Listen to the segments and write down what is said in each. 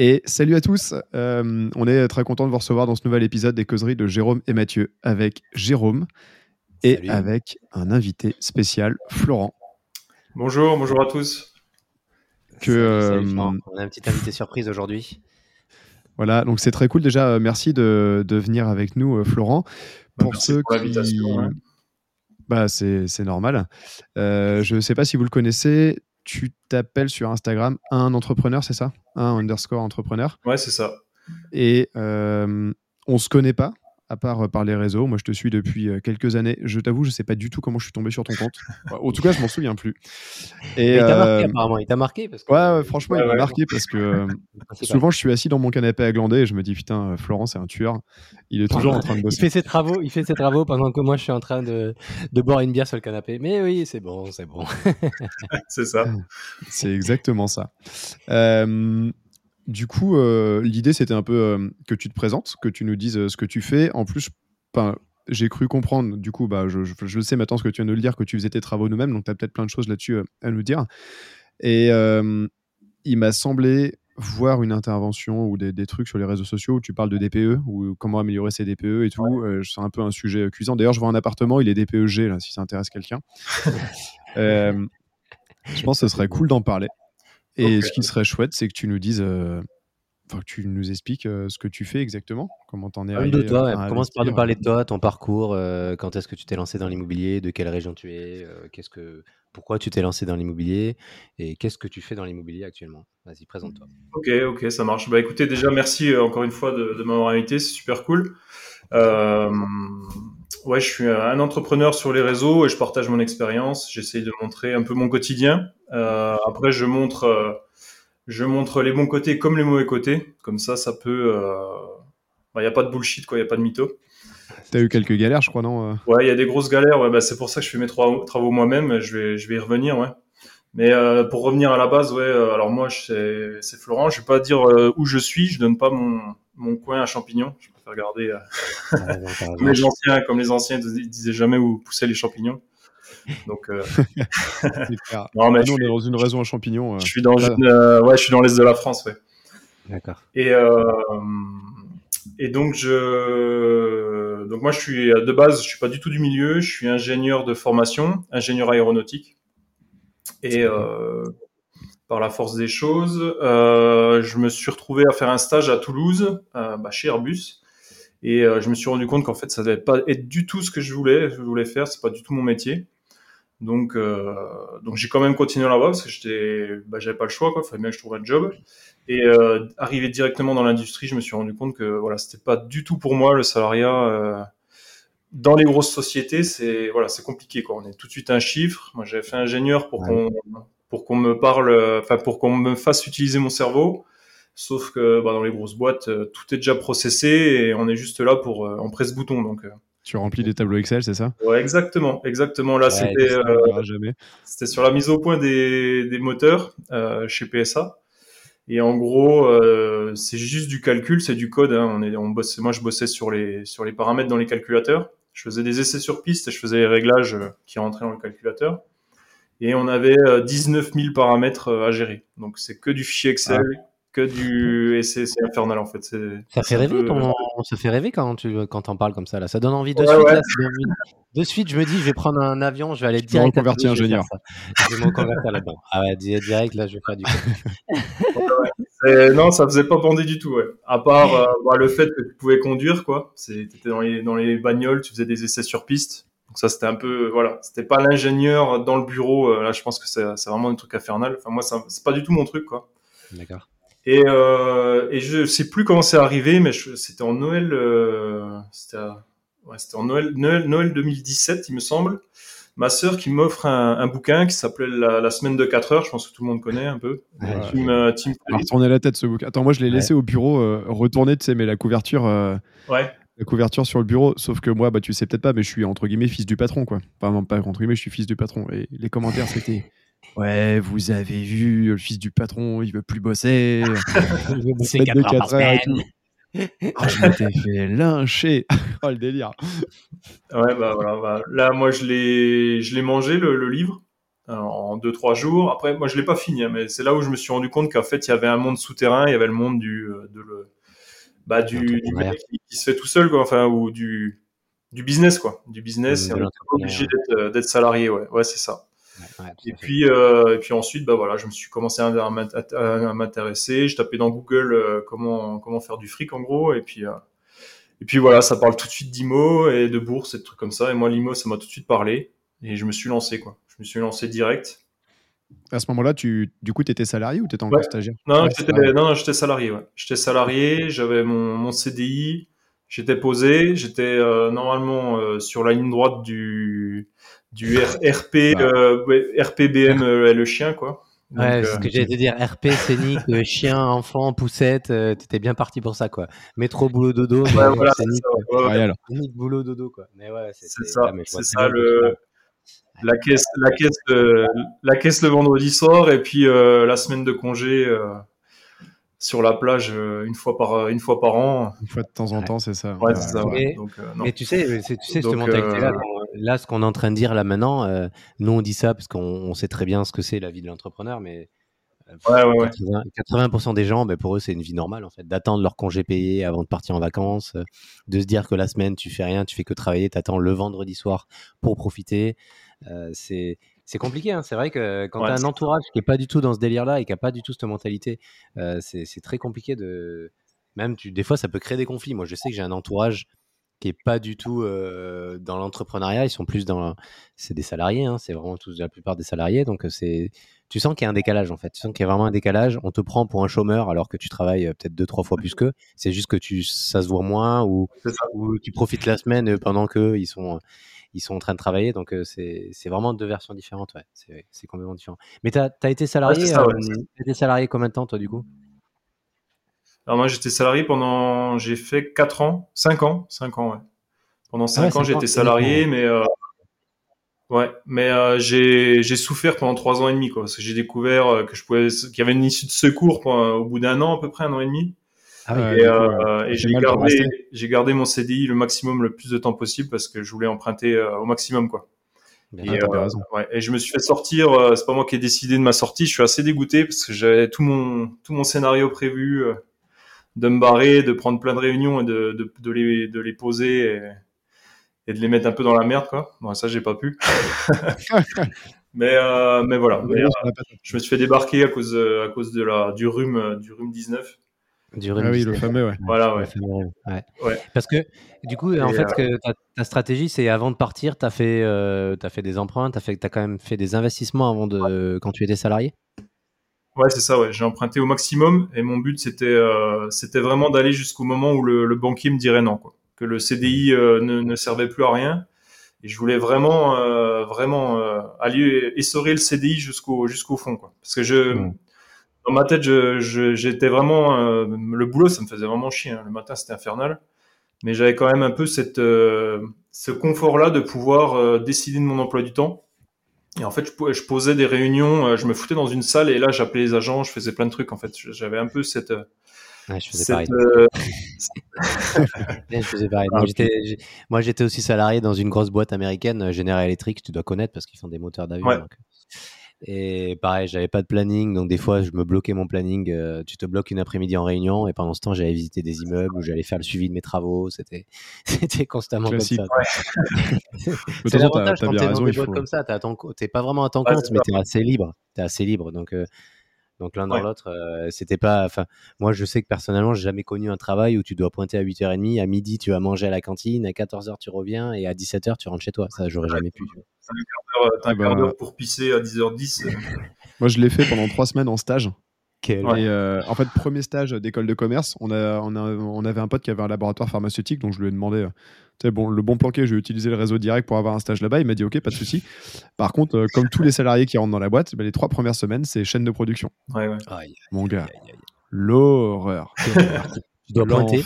Et salut à tous, euh, on est très content de vous recevoir dans ce nouvel épisode des causeries de Jérôme et Mathieu avec Jérôme et avec un invité spécial, Florent. Bonjour, bonjour à tous. Que, euh, on a un petit invité surprise aujourd'hui. Voilà, donc c'est très cool déjà. Euh, merci de, venir avec nous, Florent. Bah, pour ceux qui, bah, c'est normal. je ne sais pas si vous le connaissez tu t'appelles sur Instagram un entrepreneur, c'est ça? Un underscore entrepreneur? Ouais, c'est ça. Et euh, on se connaît pas, à part euh, par les réseaux. Moi, je te suis depuis euh, quelques années. Je t'avoue, je sais pas du tout comment je suis tombé sur ton compte. en tout cas, je m'en souviens plus. Et, il t'a marqué, euh, apparemment. Il t'a marqué parce que... Ouais, franchement, il m'a marqué parce que souvent, je suis assis dans mon canapé à glander et je me dis, putain, Florent, c'est un tueur. Il est toujours en train de bosser. Il fait ses travaux, il fait ses travaux pendant que moi, je suis en train de, de boire une bière sur le canapé. Mais oui, c'est bon, c'est bon. c'est ça. C'est exactement ça. Euh, du coup, euh, l'idée, c'était un peu euh, que tu te présentes, que tu nous dises euh, ce que tu fais. En plus, j'ai cru comprendre, du coup, bah, je, je, sais maintenant ce que tu viens de le dire, que tu faisais tes travaux nous-mêmes, donc tu as peut-être plein de choses là-dessus à nous dire. Et il m'a semblé voir une intervention ou des, trucs sur les réseaux sociaux où tu parles de DPE ou comment améliorer ses DPE et tout. c'est un peu un sujet cuisant. D'ailleurs, je vois un appartement, il est DPEG, là, si ça intéresse quelqu'un. je pense que ce serait cool d'en parler. Et ce qui serait chouette, c'est que tu nous dises, euh, enfin, que tu nous expliques euh, ce que tu fais exactement, comment t'en es arrivé. De toi, commence par nous parler de toi, ton parcours, euh, quand est-ce que tu t'es lancé dans l'immobilier, de quelle région tu es, qu'est-ce que, pourquoi tu t'es lancé dans l'immobilier et qu'est-ce que tu fais dans l'immobilier actuellement? Vas-y, présente-toi. Ok, ok, ça marche. Bah écoutez, déjà merci encore une fois de, de m'avoir invité, c'est super cool. Euh, ouais, je suis un entrepreneur sur les réseaux et je partage mon expérience. J'essaye de montrer un peu mon quotidien. Euh, après, je montre, euh, je montre les bons côtés comme les mauvais côtés. Comme ça, ça peut. Il euh, n'y a pas de bullshit, quoi. Il n'y a pas de mytho. T'as eu quelques galères, je crois, non Ouais, il y a des grosses galères. Ouais, bah, c'est pour ça que je fais mes travaux moi-même. Je vais, je vais y revenir, ouais. Mais euh, pour revenir à la base, ouais. alors moi, c'est Florent. Je vais pas dire où je suis. Je donne pas mon, mon coin à champignons. Je préfère garder comme les anciens, comme les anciens disaient jamais où poussaient les champignons. Donc, euh... non, mais nous, on est dans une raison à champignons. Euh, je suis dans, euh, ouais, je suis dans l'est de la France, ouais. D'accord. Et euh, et donc je, donc moi je suis de base, je suis pas du tout du milieu, je suis ingénieur de formation, ingénieur aéronautique. Et par la force des choses, je me suis retrouvé à faire un stage à Toulouse, bah, chez Airbus. Et je me suis rendu compte qu'en fait, ça devait pas être du tout ce que je voulais, je voulais faire, c'est pas du tout mon métier. Donc, euh, donc j'ai quand même continué là-bas parce que j'étais, bah, j'avais pas le choix, quoi. Fallait bien que je trouve un job. Et euh, arrivé directement dans l'industrie, je me suis rendu compte que voilà, c'était pas du tout pour moi le salariat. Euh, dans les grosses sociétés, c'est voilà, c'est compliqué, quoi. On est tout de suite un chiffre. Moi, j'avais fait ingénieur pour qu'on pour qu'on me parle, enfin pour qu'on me fasse utiliser mon cerveau. Sauf que bah, dans les grosses boîtes, euh, tout est déjà processé et on est juste là pour euh, on presse bouton. Donc tu remplis des tableaux Excel, c'est ça? Ouais, exactement, exactement. Là, c'était euh, sur la mise au point des, des moteurs euh, chez PSA. Et en gros, euh, c'est juste du calcul, c'est du code. Hein. On est, on bosse, moi, je bossais sur les sur les paramètres dans les calculateurs. Je faisais des essais sur piste et je faisais les réglages euh, qui rentraient dans le calculateur. Et on avait 19 000 paramètres à gérer. Donc c'est que du fichier Excel, ah que du et c'est infernal en fait. Ça fait rêver quand ça fait rêver quand tu quand on parle comme ça là. Ça donne envie de suite. Là, de suite, je me dis, je vais prendre un avion, je vais aller direct. Je vais ingénieur. Je vais me convertir là-dedans. Ah ouais, direct là, je vais faire du. non, ça faisait pas bander du tout. Ouais. À part euh, bah, le fait que tu pouvais conduire quoi. C'était dans les dans les bagnoles, tu faisais des essais sur piste. ça, c'était un peu, voilà, c'était pas l'ingénieur dans le bureau. euh, là, je pense que c'est c'est vraiment un truc infernal. Enfin, moi, ça- c'est pas du tout mon truc, quoi. D'accord. Et, euh, et je sais plus comment c'est arrivé, mais c'était en Noël, euh, c'était ouais, en Noël, Noël, Noël 2017, il me semble. Ma sœur qui m'offre un, un bouquin qui s'appelait la, La semaine de 4 heures. Je pense que tout le monde connaît un peu. Ouais, Tim, euh, Tim retourner la tête ce bouquin. Attends, moi je l'ai laissé au bureau, euh, retourné, tu sais, mais la couverture, euh, Ouais. la couverture sur le bureau. Sauf que moi, bah, tu sais peut-être pas, mais je suis entre guillemets fils du patron, quoi. Enfin, non, pas entre guillemets, je suis fils du patron. Et les commentaires, c'était Ouais, vous avez vu, le fils du patron, il veut plus bosser. C'est Faites 4 de heures par heures semaine. Oh, je m'étais fait lyncher. oh, le délire. Ouais, bah voilà. bah, là, moi, je l'ai, je l'ai mangé le, le livre alors, en deux trois jours. Après, moi, je l'ai pas fini, hein, mais c'est là où je me suis rendu compte qu'en fait, il y avait un monde souterrain, il y avait le monde du, euh, de le, bah, du, du mec qui, qui se fait tout seul, quoi. Enfin, ou du, du business, quoi. Du business. De et on est obligé d'être, euh, d'être salarié, ouais. Ouais, c'est ça. Ouais, Et puis, euh, et puis ensuite, bah voilà, je me suis commencé à, à m'int- à m'intéresser. Je tapais dans Google euh, comment comment faire du fric en gros, et puis euh, et puis voilà, ça parle tout de suite d'IMO et de bourse et de trucs comme ça. Et moi, l'IMO, ça m'a tout de suite parlé, et je me suis lancé quoi. Je me suis lancé direct. À ce moment-là, tu, du coup, tu étais salarié ou tu étais encore Ouais. stagiaire? Non, Ouais, j'étais, non, non, j'étais salarié. Ouais. J'étais salarié, j'avais mon, mon CDI, j'étais posé, j'étais euh, normalement euh, sur la ligne droite du du R- RP Bah. euh, ouais, RPBM euh, le chien quoi. Donc, Ouais, euh, c'est ce que j'allais te dire. RP, scénique, euh, chien, enfant, poussette, euh, t'étais bien parti pour ça, quoi. Métro, boulot, dodo. ouais, voilà, c'est scénique, ça, ouais, ouais. Ouais, alors. scénique, boulot, dodo, quoi. Mais ouais, C'est ça, vois c'est ça le la caisse, la caisse, le, la caisse le vendredi soir et puis euh, la semaine de congé euh, sur la plage euh, une fois par une fois par an. Une fois de temps en temps, c'est ça. Ouais, c'est ça. ouais. ouais. Mais- Donc euh. Mais tu sais, tu sais cette Donc, mentalité-là, euh, là, ce qu'on est en train de dire là maintenant, euh, nous on dit ça parce qu'on on sait très bien ce que c'est la vie de l'entrepreneur, mais euh, Ouais, ouais, ouais. 80%, 80% des gens, ben, pour eux, c'est une vie normale en fait, d'attendre leur congé payé avant de partir en vacances, euh, de se dire que la semaine tu fais rien, tu fais que travailler, t'attends le vendredi soir pour profiter. Euh, c'est c'est compliqué, hein. c'est vrai que quand tu as un entourage qui est pas du tout dans ce délire-là et qui a pas du tout cette mentalité, c'est c'est très compliqué de. Même tu, des fois, ça peut créer des conflits. Moi, je sais que j'ai un entourage qui est pas du tout euh, dans l'entrepreneuriat. Ils sont plus dans. C'est des salariés, hein, c'est vraiment tous la plupart des salariés. Donc, euh, c'est. Tu sens qu'il y a un décalage en fait. Tu sens qu'il y a vraiment un décalage. On te prend pour un chômeur alors que tu travailles euh, peut-être deux, trois fois plus qu'eux. C'est juste que tu, ça se voit moins ou, tu profites la semaine pendant qu'eux, ils sont, ils sont en train de travailler. Donc, c'est c'est vraiment deux versions différentes. Ouais. C'est complètement différent. Mais tu as, été salarié. ça, ouais. t'as été salarié combien de temps toi du coup? Alors moi j'étais salarié pendant j'ai fait 4 ans, 5 ans, 5 ans ouais. Pendant 5 ouais, ans cinq ans, j'étais salarié mais euh, ouais, mais euh, j'ai souffert pendant 3 ans et demi quoi parce que j'ai découvert euh, que je pouvais qu'il y avait une issue de secours euh, au bout d'un an à peu près un an et demi. Ah oui. Et, euh, et C'est j'ai gardé, j'ai gardé mon CDI le maximum, le plus de temps possible parce que je voulais emprunter euh, au maximum, quoi. Bien Et, euh, ouais, je me suis fait sortir. euh, c'est pas moi qui ai décidé de ma sortie. Je suis assez dégoûté parce que j'avais tout mon tout mon scénario prévu euh, de me barrer, de prendre plein de réunions et de de, de les de les poser et, et de les mettre un peu dans la merde, quoi. Bon, ça j'ai pas pu. mais euh, mais voilà. Mais, euh, je me suis fait débarquer à cause de, à cause de la du rhume euh, du rhume 19. Du Ah rhume oui, le 19. fameux, ouais. Voilà, ouais. Le fameux rhume, ouais. Ouais. Parce que du coup, en fait, euh, que ta, ta stratégie, c'est avant de partir, tu as fait, euh, t'as fait des emprunts, tu as quand même fait des investissements avant de, quand tu étais salarié? Ouais, c'est ça, ouais. J'ai emprunté au maximum et mon but c'était euh, c'était vraiment d'aller jusqu'au moment où le, le banquier me dirait non, quoi. Que le CDI euh, ne, ne servait plus à rien. Et je voulais vraiment euh, vraiment aller essorer le CDI jusqu'au jusqu'au fond, quoi. Parce que je Ouais. dans ma tête, je je- j'étais vraiment le boulot, ça me faisait vraiment chier. hein. Le matin, c'était infernal. Mais j'avais quand même un peu cette ce confort-là de pouvoir décider de mon emploi du temps. Et en fait, je, po- je posais des réunions, euh, je me foutais dans une salle et là, j'appelais les agents, je faisais plein de trucs. En fait, j'avais un peu cette. euh, Ouais, je faisais cette, pareil. euh, Je faisais pareil. Moi, j'étais, aussi salarié dans une grosse boîte américaine, euh, General Electric, tu dois connaître parce qu'ils font des moteurs d'avion. Ouais. donc. Et pareil, j'avais pas de planning, donc des fois, je me bloquais mon planning. euh, tu te bloques une après-midi en réunion, et pendant ce temps, j'allais visiter des immeubles ou j'allais faire le suivi de mes travaux. C'était, c'était constamment Classique. comme ça. De C'est l'avantage quand t'es dans raison. des boîtes faut... comme ça, t'es à ton co- t'es pas vraiment à ton Ouais, compte, mais t'es assez libre. T'es assez libre. Donc, euh, Donc l'un dans Ouais. l'autre, euh, c'était pas. Enfin, moi, je sais que personnellement, j'ai jamais connu un travail où tu dois pointer à 8h30, à midi, tu vas manger à la cantine, à 14h, tu reviens, et à 17h, tu rentres chez toi. Ça, j'aurais jamais pu. Euh, T'as un bah, quart d'heure pour pisser à 10h10. euh, Moi, je l'ai fait pendant trois semaines en stage. Ouais. Et euh, en fait, premier stage d'école de commerce, on, a, on, a- on avait un pote qui avait un laboratoire pharmaceutique, donc je lui ai demandé, euh, tu sais, bon, le bon planqué, je vais utiliser le réseau direct pour avoir un stage là-bas. Il m'a dit, ok, pas de souci. Par contre, euh, comme tous les salariés qui rentrent dans la boîte, bah, les trois premières semaines, c'est chaîne de production. Ouais, ouais. Aïe, Mon gars, aïe, l'horreur. Tu dois pointer.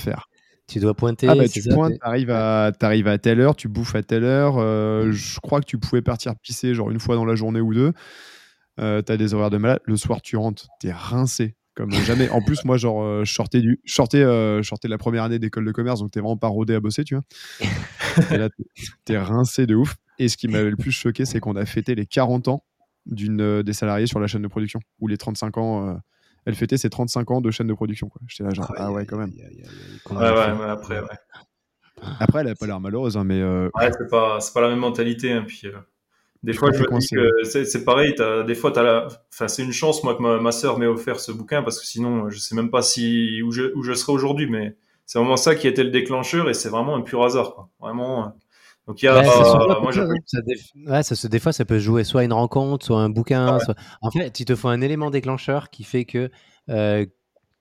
Tu dois pointer. Ah bah tu ça, pointes, t'es- t'arrives à, t'arrives à telle heure, tu bouffes à telle heure. euh, je crois que tu pouvais partir pisser genre une fois dans la journée ou deux. Euh, T'as des horaires de malade. Le soir, tu rentres, t'es rincé comme jamais. En plus, moi, genre, euh, je sortais du, je sortais, euh, je sortais de la première année d'école de commerce, donc t'es vraiment pas rodé à bosser, tu vois. Et là, t'es- rincé de ouf. Et ce qui m'avait le plus choqué, c'est qu'on a fêté les 40 ans d'une euh, des salariés sur la chaîne de production, ou les 35 ans. euh, elle fêtait ses 35 ans de chaîne de production. quoi. J'étais là, genre, ah ouais, quand même. Comment Ouais, fait mais après, ouais. Après, elle a pas l'air malheureuse, hein, mais euh, Ouais, c'est pas, c'est pas la même mentalité. Hein, puis, euh, des fois, je me dis c'est que c'est, c'est pareil. T'as, des fois, t'as la, enfin, c'est une chance, moi, que ma, ma sœur m'ait offert ce bouquin parce que sinon, je sais même pas si, où je, où je serais aujourd'hui, mais c'est vraiment ça qui a été le déclencheur et c'est vraiment un pur hasard, quoi. Vraiment. euh. Donc, il y a, Ouais, euh, moi, j'ai beaucoup, hein. Ça dé- ouais, ça des fois, ça peut jouer soit une rencontre, soit un bouquin. soit- En fait, il te faut un élément déclencheur qui fait que. euh,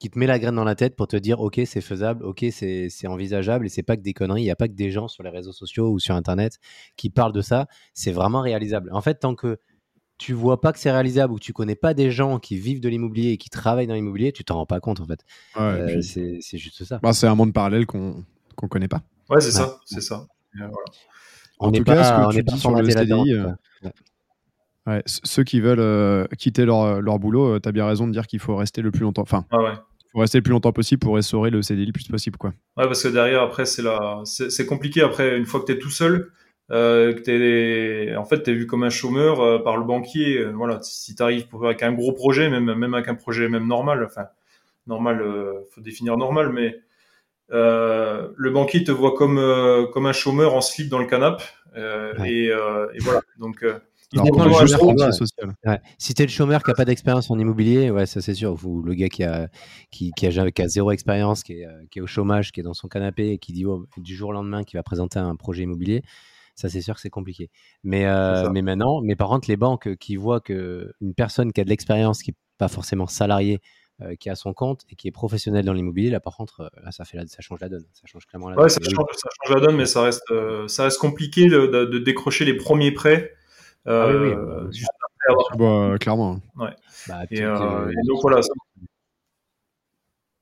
qui te met la graine dans la tête pour te dire ok c'est faisable ok c'est envisageable et c'est pas que des conneries il y a pas que des gens sur les réseaux sociaux ou sur internet qui parlent de ça c'est vraiment réalisable en fait tant que tu vois pas que c'est réalisable ou que tu connais pas des gens qui vivent de l'immobilier et qui travaillent dans l'immobilier tu t'en rends pas compte en fait ouais, Euh, puis- c'est c'est juste ça Bah, c'est un monde parallèle qu'on qu'on connaît pas. Ouais, c'est Ouais. ça, c'est ça. Et, euh, voilà. on En tout cas, ce que on tu dis sur le CDI, euh. Ouais, ceux qui veulent euh, quitter leur, leur boulot, tu as bien raison de dire qu'il faut rester le plus longtemps. Enfin, Ah ouais. Faut rester le plus longtemps possible pour essorer le CDI le plus possible, quoi. Ouais, parce que derrière, après, c'est la, c'est compliqué. Après, une fois que t'es tout seul, euh, que t'es, en fait, t'es vu comme un chômeur euh, par le banquier. euh, voilà, si t'arrives pour avec un gros projet, même même avec un projet même normal, enfin normal, euh, faut définir normal, mais euh, le banquier te voit comme euh, comme un chômeur en slip dans le canapé. euh, Ouais. et, euh, et voilà. Donc, euh, Alors ouais. social. Ouais. Si t'es le chômeur qui a pas d'expérience en immobilier, ouais, ça c'est sûr. Le gars qui a, qui, qui a, jamais- qui a zéro expérience, qui est, euh, qui est au chômage, qui est dans son canapé et qui dit oh, du jour au lendemain qu'il va présenter un projet immobilier, ça c'est sûr que c'est compliqué. Mais, euh, mais maintenant, mais par contre, les banques euh, qui voient que une personne qui a de l'expérience, qui n'est pas forcément salarié, euh, qui a son compte et qui est professionnel dans l'immobilier, là par contre, là ça fait la, ça change la donne, ça change clairement la Ouais, donne. ça change, ça change la donne, mais ça reste, euh, ça reste compliqué de, de- de décrocher les premiers prêts. Ah oui, oui, bah, juste après avoir. Clairement. Bah, Et, euh, et donc voilà. ça-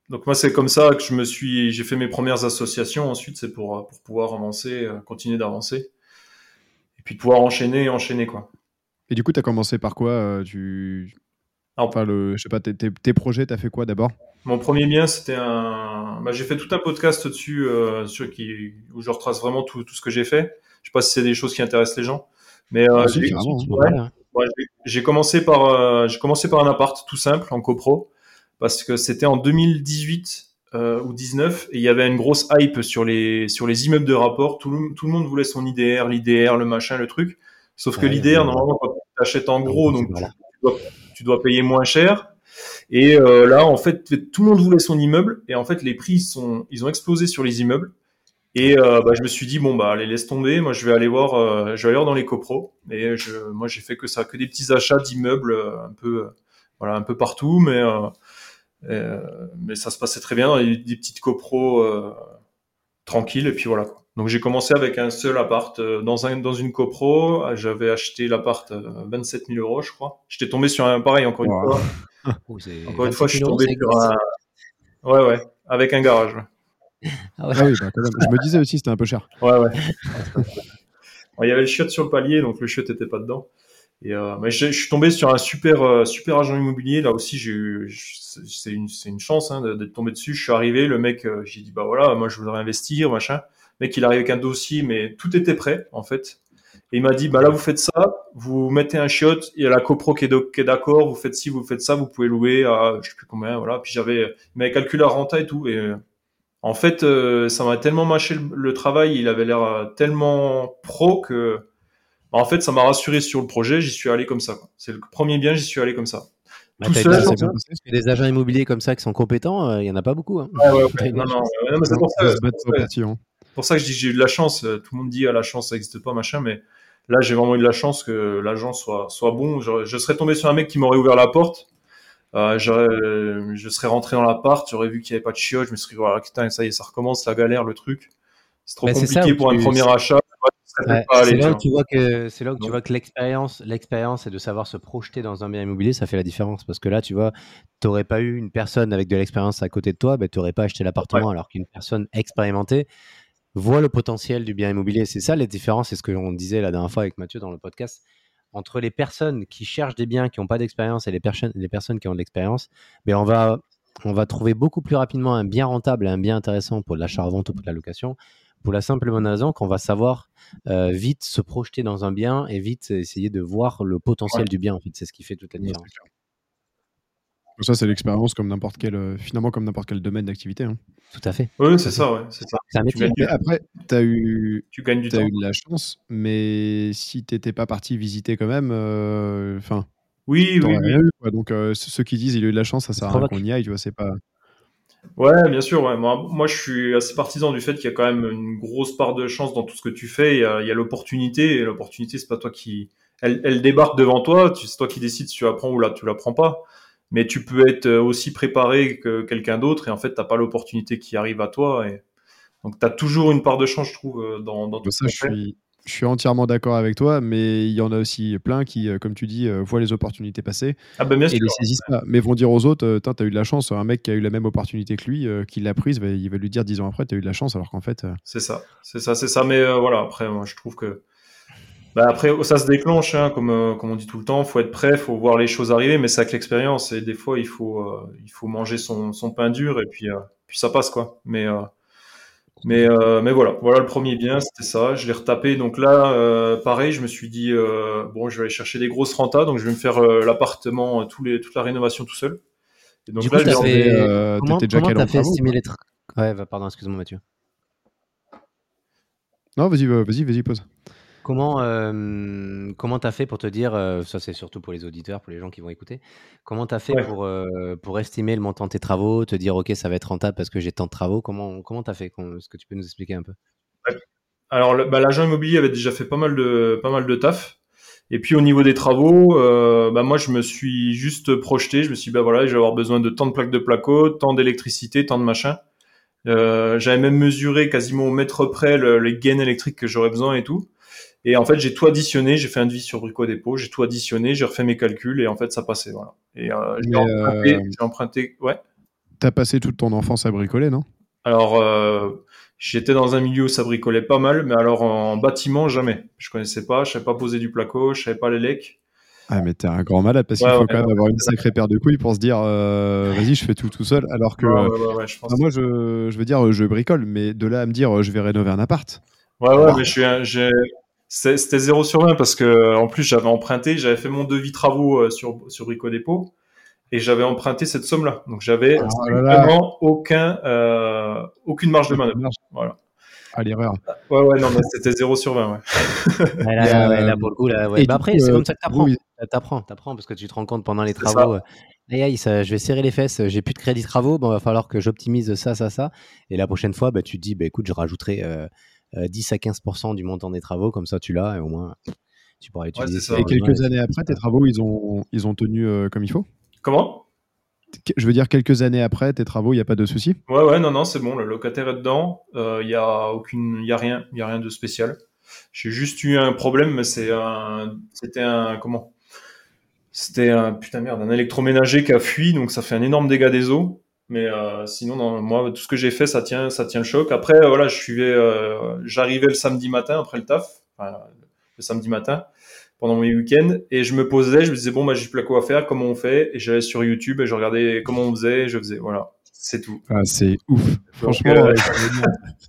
Donc moi, c'est comme ça que je me suis, j'ai fait mes premières associations. Ensuite, c'est pour, euh, pour pouvoir avancer, euh, continuer d'avancer, et puis pouvoir enchaîner, enchaîner quoi. Et du coup, tu as commencé par quoi tu... Alors, Enfin, le, je sais pas, tes, tes- tes projets, tu as fait quoi d'abord? Mon premier bien, c'était un. Bah, j'ai fait tout un podcast dessus, euh, sur qui où je retrace vraiment tout, tout ce que j'ai fait. Je sais pas si c'est des choses qui intéressent les gens, mais euh, Ah, si, j'ai- carrément, hein. ouais. Ouais, hein. Ouais, j'ai- commencé par euh, j'ai commencé par un appart tout simple en copro parce que c'était en 2018 euh, ou 19 et il y avait une grosse hype sur les sur les immeubles de rapport. Tout le, tout le monde voulait son IDR, l'IDR, le machin, le truc. Sauf que Ouais, l'IDR normalement quand tu achètes en gros donc Voilà. tu dois, tu dois payer moins cher. Et euh, là en fait tout le monde voulait son immeuble et en fait les prix sont ils ont explosé sur les immeubles. Et euh, bah, je me suis dit bon bah allez laisse tomber, moi je vais aller voir, euh, je vais aller voir dans les copros. Et je, moi j'ai fait que ça, que des petits achats d'immeubles euh, un peu, voilà un peu partout, mais mais ça se passait très bien, des, des petites copros tranquilles et puis voilà. Donc j'ai commencé avec un seul appart dans un dans une copro. J'avais acheté l'appart euh, 27 000 euros je crois. J'étais tombé sur un pareil encore une Wow. fois. Encore une fois je suis 27 000 tombé sur un ouais ouais avec un garage. Ah ouais. Ah oui, bah, quand même. Je me disais aussi, c'était un peu cher. Ouais, ouais. Bon, il y avait le chiotte sur le palier, donc le chiotte était pas dedans. Et euh, mais je, je suis tombé sur un super euh, super agent immobilier. Là aussi, c'est une c'est une chance hein, d'être tombé dessus. Je suis arrivé, le mec, euh, j'ai dit bah voilà, moi je voudrais investir, machin. Le mec, il arrive avec un dossier, mais tout était prêt en fait. Et il m'a dit bah là vous faites ça, vous mettez un chiotte, il y a la copro qui est, d'accord, vous faites ci, vous faites ça, vous pouvez louer à je sais plus combien, voilà. Puis j'avais, il m'avait calculé la renta et tout. Et en fait, euh, ça m'a tellement mâché le, le travail, il avait l'air euh, tellement pro que, bah, en fait, ça m'a rassuré sur le projet. J'y suis allé comme ça. C'est le premier bien, j'y suis allé comme ça. Bah, tout seul. bien que des agents immobiliers comme ça qui sont compétents, euh, il y en a pas beaucoup. Hein. Ouais, ouais. Non, non, c'est pour ça. Pour que je dis que j'ai eu de la chance. Euh, Tout le monde dit à la chance, ça n'existe pas, machin, mais là, j'ai vraiment eu de la chance que l'agent soit, soit bon. Je, je serais tombé sur un mec qui m'aurait ouvert la porte. Euh, je serais rentré dans l'appart, j'aurais vu qu'il n'y avait pas de chiottes, je me serais dit, voilà, putain, ça y est, ça recommence, la galère, le truc. C'est trop compliqué ça pour un tu- premier achat. Ouais, c'est tu là où tu vois que c'est là où tu vois que l'expérience, l'expérience et de savoir se projeter dans un bien immobilier, ça fait la différence. Parce que là, tu vois, t'aurais pas eu une personne avec de l'expérience à côté de toi, ben t'aurais pas acheté l'appartement, alors qu'une personne expérimentée voit le potentiel du bien immobilier. C'est ça les différences, c'est ce que on disait la dernière fois avec Mathieu dans le podcast entre les personnes qui cherchent des biens qui n'ont pas d'expérience et les personnes, les personnes qui ont de l'expérience. Ben on va on va trouver beaucoup plus rapidement un bien rentable et un bien intéressant pour l'achat-revente ou pour la location, pour la simple et bonne raison qu'on va savoir euh, vite se projeter dans un bien et vite essayer de voir le potentiel du bien. En fait, c'est ce qui fait toute la différence. Ça, c'est l'expérience comme n'importe quel, euh, finalement, comme n'importe quel domaine d'activité. hein. Tout à fait. Oui, c'est ça, ouais, c'est ça. Un Tu gagnes, après, tu as eu, tu gagnes du t'as temps. eu de la chance, mais si t'étais pas parti visiter quand même, euh, enfin, Oui, oui, rien eu. Quoi. Donc, euh, ceux qui disent il a eu de la chance, ça sert à rien qu'on y aille, tu vois, c'est pas. Ouais, bien sûr. Ouais. Moi, moi, je suis assez partisan du fait qu'il y a quand même une grosse part de chance dans tout ce que tu fais. Il y a, il y a l'opportunité, et l'opportunité, c'est pas toi qui. Elle, elle débarque devant toi. C'est toi qui décides si tu la prends ou là, tu la prends pas. Mais tu peux être aussi préparé que quelqu'un d'autre, et en fait, t'as pas l'opportunité qui arrive à toi. Et... Donc, t'as toujours une part de chance, je trouve, euh, dans, dans tout Ça, je suis, je suis entièrement d'accord avec toi, mais il y en a aussi plein qui, euh, comme tu dis, euh, voient les opportunités passer Ah ben bien et sûr. les saisissent pas, mais vont dire aux autres, euh, Tain, t'as eu de la chance, un mec qui a eu la même opportunité que lui, euh, qui l'a prise, il va lui dire dix ans après, t'as eu de la chance, alors qu'en fait, euh, C'est ça, c'est ça, c'est ça. Mais euh, voilà, après, moi, je trouve que. Bah, après, ça se déclenche, hein, comme, euh, comme on dit tout le temps. faut être prêt, faut voir les choses arriver, mais c'est avec l'expérience. Et des fois, il faut, euh, il faut manger son, son pain dur, et puis, euh, puis ça passe, quoi. Mais, euh, mais, euh, mais voilà, voilà le premier bien, c'était ça. Je l'ai retapé. Donc là, euh, pareil, je me suis dit, euh, bon, je vais aller chercher des grosses rentas, donc je vais me faire euh, l'appartement, tous les, toute la rénovation tout seul. Et donc Du là, coup, fait- euh, comment déjà comment t'as fait estimer les Ouais, va- pardon, excuse-moi Mathieu. non, vas-y, euh, vas-y, vas-y, pose. Comment euh, comment t'as fait pour te dire, euh, ça c'est surtout pour les auditeurs, pour les gens qui vont écouter, comment t'as fait Ouais. pour, euh, pour estimer le montant de tes travaux, te dire ok ça va être rentable parce que j'ai tant de travaux, comment comment t'as fait? Com- Est-ce que tu peux nous expliquer un peu? Alors, le- bah, l'agent immobilier avait déjà fait pas mal de, pas mal de taf. Et puis, au niveau des travaux, euh, bah, moi, je me suis juste projeté. Je me suis dit, bah voilà, je vais avoir besoin de tant de plaques de placo, tant d'électricité, tant de machin. Euh, j'avais même mesuré quasiment au mètre près le- les gaines électriques que j'aurais besoin et tout. Et en fait, j'ai tout additionné. J'ai fait un devis sur Brico Dépôt. J'ai tout additionné. J'ai refait mes calculs et en fait, ça passait. Voilà. Et euh, j'ai Mais, emprunté, euh, j'ai emprunté. Ouais. T'as passé toute ton enfance à bricoler, non? Alors, euh, j'étais dans un milieu où ça bricolait pas mal, mais alors en bâtiment, jamais. Je connaissais pas, je savais pas poser du placo, je savais pas les lecs. Ah, mais t'es un grand malade parce qu'il Ouais, faut ouais, quand même avoir une sacrée paire de couilles pour se dire, euh, vas-y, je fais tout tout seul, alors que. Ouais, ouais, ouais, ouais, je pense. moi, je, je veux dire, je bricole, mais de là à me dire, je vais rénover un appart. Ouais, ouais, mais je suis un- C'était 0 sur 20 parce que en plus j'avais emprunté, j'avais fait mon devis travaux euh, sur, sur Brico Dépôt et j'avais emprunté cette somme-là. Donc j'avais Oh vraiment aucun, euh, aucune marge de manœuvre. Voilà. À l'erreur. Ouais, ouais, non, mais c'était 0 sur 20, ouais. Ouais, là, ouais, euh, pour le coup, là, ouais. et Bah après, c'est euh, comme ça que t'apprends. oui. T'apprends, t'apprends parce que tu te rends compte pendant les travaux. euh, Aïe, aïe, ça, je vais serrer les fesses, j'ai plus de crédit travaux, bon, va falloir que j'optimise ça, ça, ça. Et la prochaine fois, bah, tu te dis, bah, écoute, je rajouterai euh, euh, 10 à 15% du montant des travaux, comme ça tu l'as, et au moins tu pourras utiliser. ça. Et quelques années après, tes travaux, ils ont, ils ont tenu euh, comme il faut Comment? Je veux dire, quelques années après, tes travaux, il n'y a pas de souci? Ouais, ouais, non, non, c'est bon, le locataire est dedans. Il y a aucune, y a rien, y a rien de spécial. J'ai juste eu un problème, mais c'est un, c'était un, comment? C'était un putain merde, un électroménager qui a fui, donc ça fait un énorme dégât des eaux. Mais euh, sinon, non, moi, tout ce que j'ai fait, ça tient, ça tient le choc. Après, euh, voilà, je suivais, euh, j'arrivais le samedi matin après le taf, enfin, le samedi matin pendant mes week-ends, et je me posais, je me disais bon, bah, j'ai plus quoi faire, comment on fait, et j'allais sur YouTube et je regardais comment on faisait, et je faisais, voilà, c'est tout. Ah, C'est ouf. Franchement, euh, euh.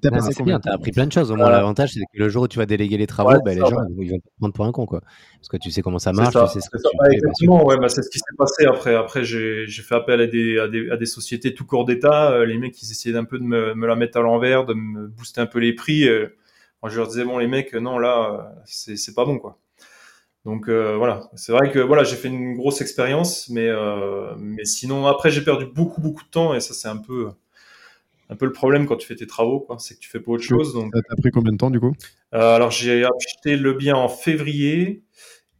t'as Non, passé combien bien, t'as appris plein de choses. Au moins, l'avantage, c'est que le jour où tu vas déléguer les travaux, Ouais, bah, les ça, gens, ouais. ils vont te prendre pour un con, quoi. Parce que tu sais comment ça marche, ça, tu sais ça. fais, exactement, ouais, bah, c'est ce qui s'est passé après. Après, j'ai fait appel à des, à des, à des sociétés tout corps d'État. Euh, les mecs, ils essayaient d'un peu de me, me la mettre à l'envers, de me booster un peu les prix. Euh, moi, je leur disais, bon, les mecs, non, là, euh, c'est c'est pas bon, quoi. Donc voilà, c'est vrai que voilà, j'ai fait une grosse expérience, mais mais sinon après j'ai perdu beaucoup beaucoup de temps et ça c'est un peu un peu le problème quand tu fais tes travaux, c'est que tu fais pas autre chose. Donc... Ça t'a pris combien de temps du coup? Alors j'ai acheté le bien en février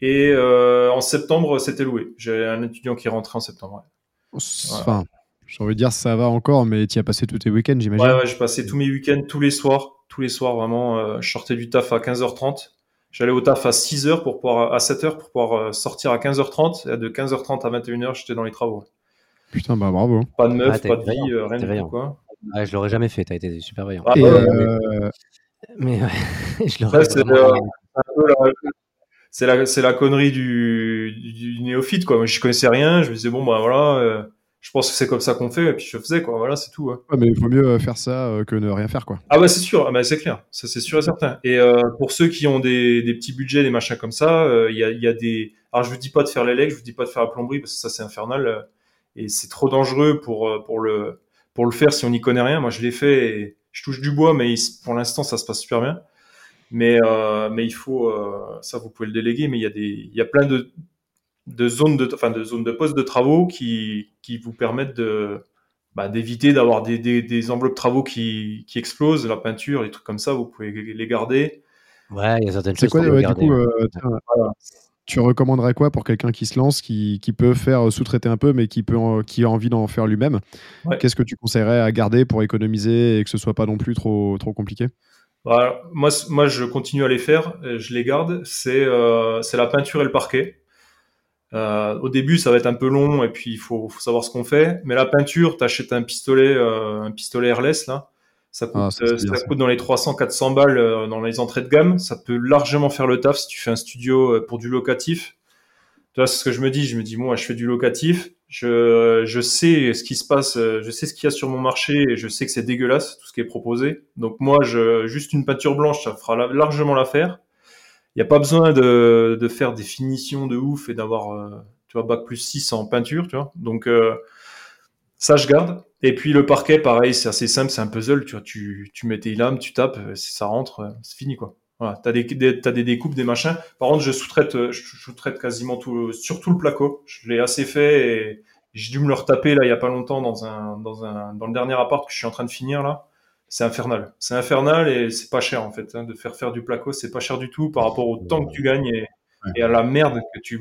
et en septembre c'était loué. J'ai un étudiant qui est rentré en septembre. Enfin, j'ai envie de dire ça va encore, mais tu as passé tous tes week-ends, j'imagine. Ouais, ouais, j'ai passé tous mes week-ends, tous les soirs, tous les soirs vraiment. je sortais du taf à 15h30 J'allais au taf à 6 h pour pouvoir, à 7 h pour pouvoir euh, sortir à 15h30. Et de 15h30 à 21h, j'étais dans les travaux. Putain, bah bravo. Pas de meuf, pas de vie, euh, rien du tout. Quoi. Je l'aurais jamais fait, t'as été super vaillant. Ah, euh, mais je l'aurais c'est la, la, la, connerie du, du, néophyte. Quoi. Moi, je connaissais rien. Je me disais, bon, bah voilà je pense que c'est comme ça qu'on fait, et puis je faisais, quoi. Voilà, c'est tout. Ouais, mais il vaut mieux euh, faire ça euh, que ne rien faire, quoi. Ah, bah, c'est sûr, ah, bah, c'est clair. Ça, c'est sûr et certain. Et euh, pour ceux qui ont des, des, petits budgets, des machins comme ça, il y, a, y, a, des. Alors, je vous dis pas de faire l'élec, je vous dis pas de faire la plomberie, parce que ça, c'est infernal. et c'est trop dangereux pour, pour, le, pour le faire si on n'y connaît rien. Moi, je l'ai fait et je touche du bois, mais pour l'instant, ça se passe super bien. Mais, mais il faut. ça, vous pouvez le déléguer, mais il y, a des, il y a plein de de zones de, enfin, de zones de poste de travaux qui, qui vous permettent de, bah, d'éviter d'avoir des, des, des, enveloppes de travaux qui, qui explosent, la peinture, les trucs comme ça, vous pouvez les garder. Ouais, il y a certaines choses. Quoi, ouais, du coup, euh, tu recommanderais quoi pour quelqu'un qui se lance, qui, qui peut faire sous-traiter un peu, mais qui, peut qui a envie d'en faire lui-même? Qu'est-ce que tu conseillerais à garder pour économiser et que ce soit pas non plus trop, trop compliqué? Bah, moi, moi, je continue à les faire, je les garde. C'est euh, c'est la peinture et le parquet. Euh, au début, ça va être un peu long et puis il faut, faut savoir ce qu'on fait. Mais la peinture, t'achètes un pistolet, euh, un pistolet airless là. Ça coûte, ah, ça, euh, ça coûte dans les 300-400 balles euh, dans les entrées de gamme. Ça peut largement faire le taf si tu fais un studio euh, pour du locatif. Tu vois, c'est ce que je me dis. Je me dis, bon, je fais du locatif. Je, je sais ce qui se passe. Je sais ce qu'il y a sur mon marché et je sais que c'est dégueulasse tout ce qui est proposé. Donc moi, je, juste une peinture blanche, ça fera largement l'affaire il n'y a pas besoin de, de, faire des finitions de ouf et d'avoir, tu vois, bac plus 6 en peinture, tu vois. Donc, ça, je garde. Et puis, le parquet, pareil, c'est assez simple, c'est un puzzle, tu vois. Tu, tu mets tes lames, tu tapes, euh, ça rentre, c'est fini, quoi. Voilà, t'as des, des, as des découpes, des machins. Par contre, je sous-traite, je sous-traite quasiment tout, sur tout le placo. Je l'ai assez fait et j'ai dû me le retaper là il y a pas longtemps dans un, dans un, dans le dernier appart que je suis en train de finir là c'est infernal. C'est infernal et c'est pas cher en fait. Hein, de faire faire du placo, c'est pas cher du tout par rapport au temps que tu gagnes et, à la merde que tu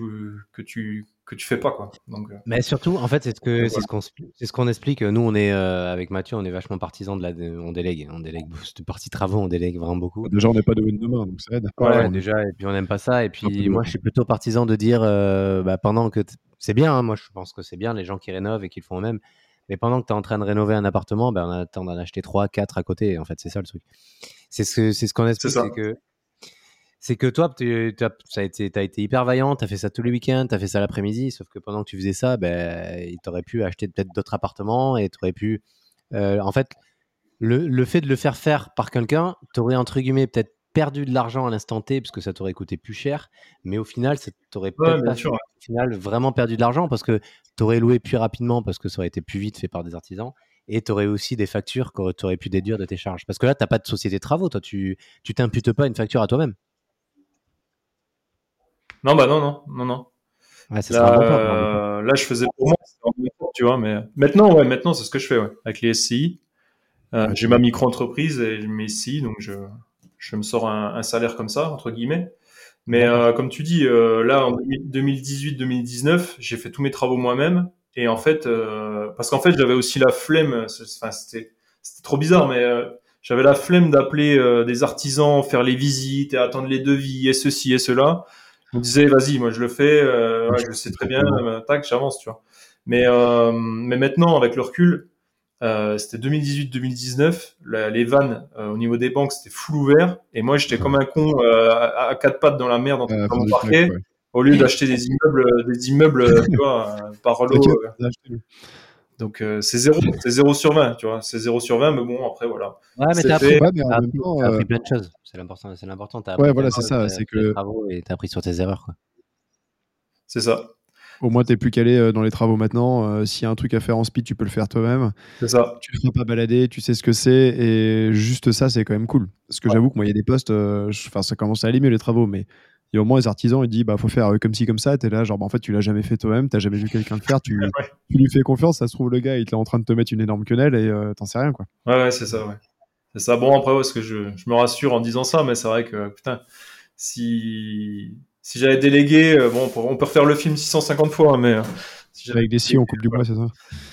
que tu que tu fais pas quoi. Donc, euh. Mais surtout, en fait, c'est ce que c'est ce qu'on c'est ce qu'on explique. Nous, on est euh, avec Mathieu, on est vachement partisans de la, on délègue, on délègue de partie travaux, on délègue vraiment beaucoup. Déjà, on n'est pas de win demain, donc ça aide. Ouais, déjà, et puis on n'aime pas ça. Et puis moi, je suis plutôt partisan de dire, euh, bah, pendant que c'est bien, hein, moi, je pense que c'est bien les gens qui rénovent et qui le font eux-mêmes. Mais pendant que tu es en train de rénover un appartement, ben, on attend d'en acheter 3, 4 à côté. En fait, c'est ça le truc. C'est ce, ce qu'on explique, c'est que c'est que toi, tu as, été, as été hyper vaillant, tu as fait ça tous les week-ends, tu as fait ça l'après-midi, sauf que pendant que tu faisais ça, ben, tu aurais pu acheter peut-être d'autres appartements et tu aurais pu. Euh, en fait, le, le, fait de le faire faire par quelqu'un, tu aurais entre guillemets peut-être perdu de l'argent à l'instant T parce que ça t'aurait coûté plus cher, mais au final, ça t'aurait pas au final vraiment perdu de l'argent parce que tu aurais loué plus rapidement parce que ça aurait été plus vite fait par des artisans et tu aurais aussi des factures que tu aurais pu déduire de tes charges. Parce que là, tu n'as pas de société de travaux, toi, tu tu t'imputes pas une facture à toi-même. Non, bah non, non, non, non. là, euh, là, je faisais pour moi, tu vois, mais maintenant, ouais, maintenant, c'est ce que je fais, ouais, avec les SCI. Euh, j'ai ma micro-entreprise et mes SCI, donc je, je me sors un, salaire comme ça, entre guillemets. Mais euh, comme tu dis, euh, là, en 2018-2019, j'ai fait tous mes travaux moi-même. Et en fait, parce qu'en fait, j'avais aussi la flemme, enfin, c'était trop bizarre, mais j'avais la flemme d'appeler des artisans, faire les visites et attendre les devis et ceci et cela. Me disais, vas-y, moi je le fais, je sais très bien, tac, j'avance, tu vois. Mais, mais maintenant, avec le recul, euh, c'était 2018-2019. Les vannes euh, au niveau des banques, c'était full ouvert. Et moi, j'étais comme un con euh, à, quatre pattes dans la merde train mon parquet, au lieu d'acheter des immeubles, des immeubles, tu vois, par lot. Donc c'est 0, c'est 0 sur 20, tu vois, c'est 0 sur 20, mais bon, après, voilà. Ouais, mais t'as appris, as appris, plein de choses, c'est l'important, c'est l'important. Ouais, voilà, c'est ça, c'est que... Et t'as appris sur tes erreurs, quoi. C'est ça. Au moins, tu es plus calé euh, dans les travaux maintenant. Euh, s'il y a un truc à faire en speed, tu peux le faire toi-même. C'est ça. Tu ne feras pas balader, tu sais ce que c'est. Et juste ça, c'est quand même cool. Parce que j'avoue que moi, il y a des postes, euh, enfin, ça commence à aller mieux les travaux, mais Et au moins, les artisans, ils disent, bah, faut faire comme ci, comme ça. T'es là, genre, bah, en fait, tu l'as jamais fait toi-même, t'as jamais vu quelqu'un le faire, tu, tu, lui fais confiance, ça se trouve, le gars, il est en train de te mettre une énorme quenelle et t'en sais rien, quoi. Ouais, ouais, c'est ça, ouais. C'est ça. Bon, après, parce que je, je, me rassure en disant ça, mais c'est vrai que, putain, si, si j'avais délégué, bon, on peut refaire le film 650 fois, hein, mais. Si Avec des si, on coupe du bois, c'est ça.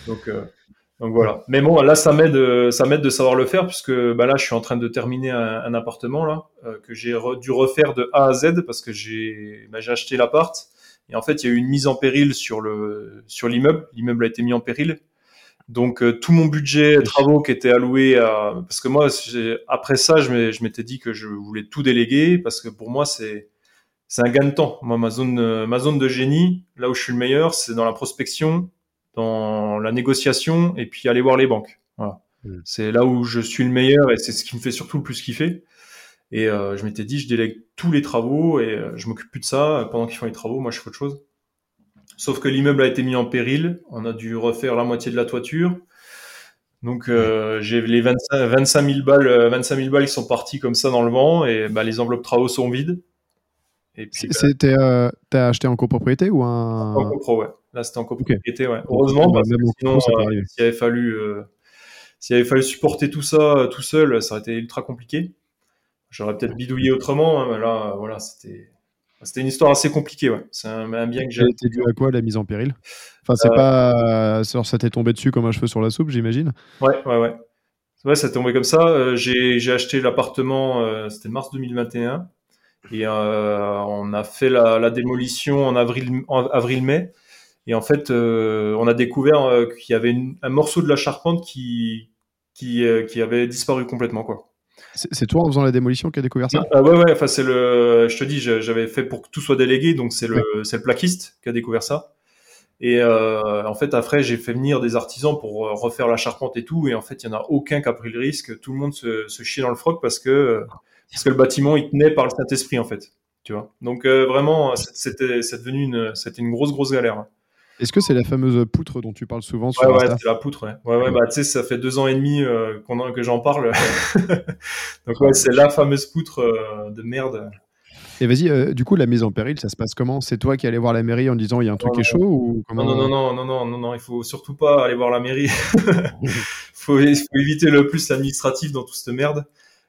Donc, donc voilà. Mais bon, là, ça m'aide, euh, ça m'aide de savoir le faire puisque bah là, je suis en train de terminer un, appartement là euh, que j'ai dû refaire de A à Z parce que j'ai, bah, j'ai acheté l'appart et en fait, il y a eu une mise en péril sur le sur l'immeuble. L'immeuble a été mis en péril. Donc euh, tout mon budget travaux qui était alloué à parce que moi après ça, je m'étais dit que je voulais tout déléguer parce que pour moi c'est c'est un gain de temps. Moi, ma zone, ma zone de génie, là où je suis le meilleur, c'est dans la prospection dans la négociation et puis aller voir les banques. Voilà. Mm. C'est là où je suis le meilleur et c'est ce qui me fait surtout le plus kiffer. Et euh, je m'étais dit, je délègue tous les travaux et euh, je m'occupe plus de ça. Pendant qu'ils font les travaux, moi je fais autre chose. Sauf que l'immeuble a été mis en péril. On a dû refaire la moitié de la toiture. Donc euh, j'ai les 25, 25 000 balles, 25 000 balles qui sont partis comme ça dans le vent et bah, les enveloppes travaux sont vides. Et puis, bah, t'as acheté en copropriété ou un En copro, ouais. Là, c'était en copropriété, ouais. Heureusement, parce que sinon, euh, s'il avait fallu, euh, s'il avait fallu supporter tout ça euh, tout seul, ça aurait été ultra compliqué. J'aurais peut-être bidouillé autrement, hein, mais là, voilà, c'était, c'était une histoire assez compliquée, ouais. C'est un, bien que j'ai. été dû à quoi la mise en péril? Enfin, c'est pas, ça t'est tombé dessus comme un cheveu sur la soupe, j'imagine? Ouais, ouais, ouais. Ouais, ça tombé comme ça. j'ai, j'ai acheté l'appartement, c'était mars 2021. Et on a fait la, la démolition en avril, en avril-mai. Et en fait, euh, on a découvert euh, qu'il y avait un morceau de la charpente qui, qui, euh, qui avait disparu complètement, quoi. C'est toi en faisant la démolition qui a découvert ça? Ah, Ouais, ouais. Enfin, c'est le. Je te dis, j'avais fait pour que tout soit délégué, donc c'est le, c'est le plaquiste qui a découvert ça. Et euh, en fait, après, j'ai fait venir des artisans pour refaire la charpente et tout. Et en fait, il y en a aucun qui a pris le risque. Tout le monde se, se chie dans le froc parce que parce que le bâtiment il tenait par le Saint Esprit en fait. Tu vois. Donc vraiment, c'était devenu une c'était une grosse grosse galère. Est-ce que c'est la fameuse poutre dont tu parles souvent sur Ouais, ouais c'est la poutre, ouais. Ouais, ouais, bah, tu sais, ça fait deux ans et demi euh, que j'en parle. Donc, ouais, c'est la fameuse poutre euh, de merde. Et vas-y, euh, du coup, la mise en péril, ça se passe comment? C'est toi qui allais voir la mairie en disant il y a un truc qui est chaud ou comment... non, non, non, non, non, non, non, il faut surtout pas aller voir la mairie. il faut, faut, éviter le plus l'administratif dans toute cette merde.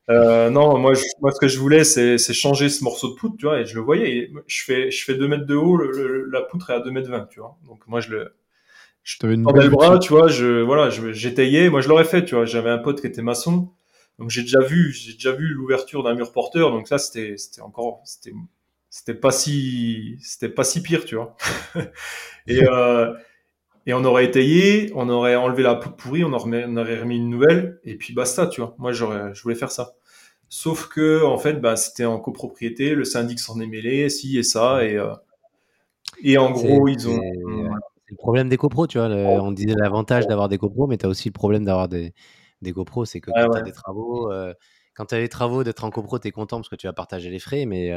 Euh, non, moi, moi, ce que je voulais, c'est, changer ce morceau de poutre, tu vois, et je le voyais. je fais, je fais 2 mètres de haut, la poutre est à 2 mètres 20, tu vois. Donc, moi, je le, je tendais le bras, tu vois, je, voilà, j'étayais. Moi, je l'aurais fait, tu vois. J'avais un pote qui était maçon. Donc, j'ai déjà vu, j'ai déjà vu l'ouverture d'un mur porteur. Donc, ça, c'était, c'était encore, c'était, c'était pas si, c'était pas si pire, tu vois. et, euh, et on aurait étayé, on aurait enlevé la pourrie, on aurait, on aurait remis une nouvelle, et puis basta, tu vois. Moi, j'aurais, je voulais faire ça. Sauf que, en fait, bah, c'était en copropriété, le syndic s'en est mêlé, si et ça, et, euh, et en gros, ils ont. C'est le problème des copros, tu vois. on disait l'avantage d'avoir des copros, mais tu as aussi le problème d'avoir des, des copros, c'est que quand tu as des travaux, euh, quand tu as des travaux, d'être en copro, tu es content parce que tu vas partager les frais, mais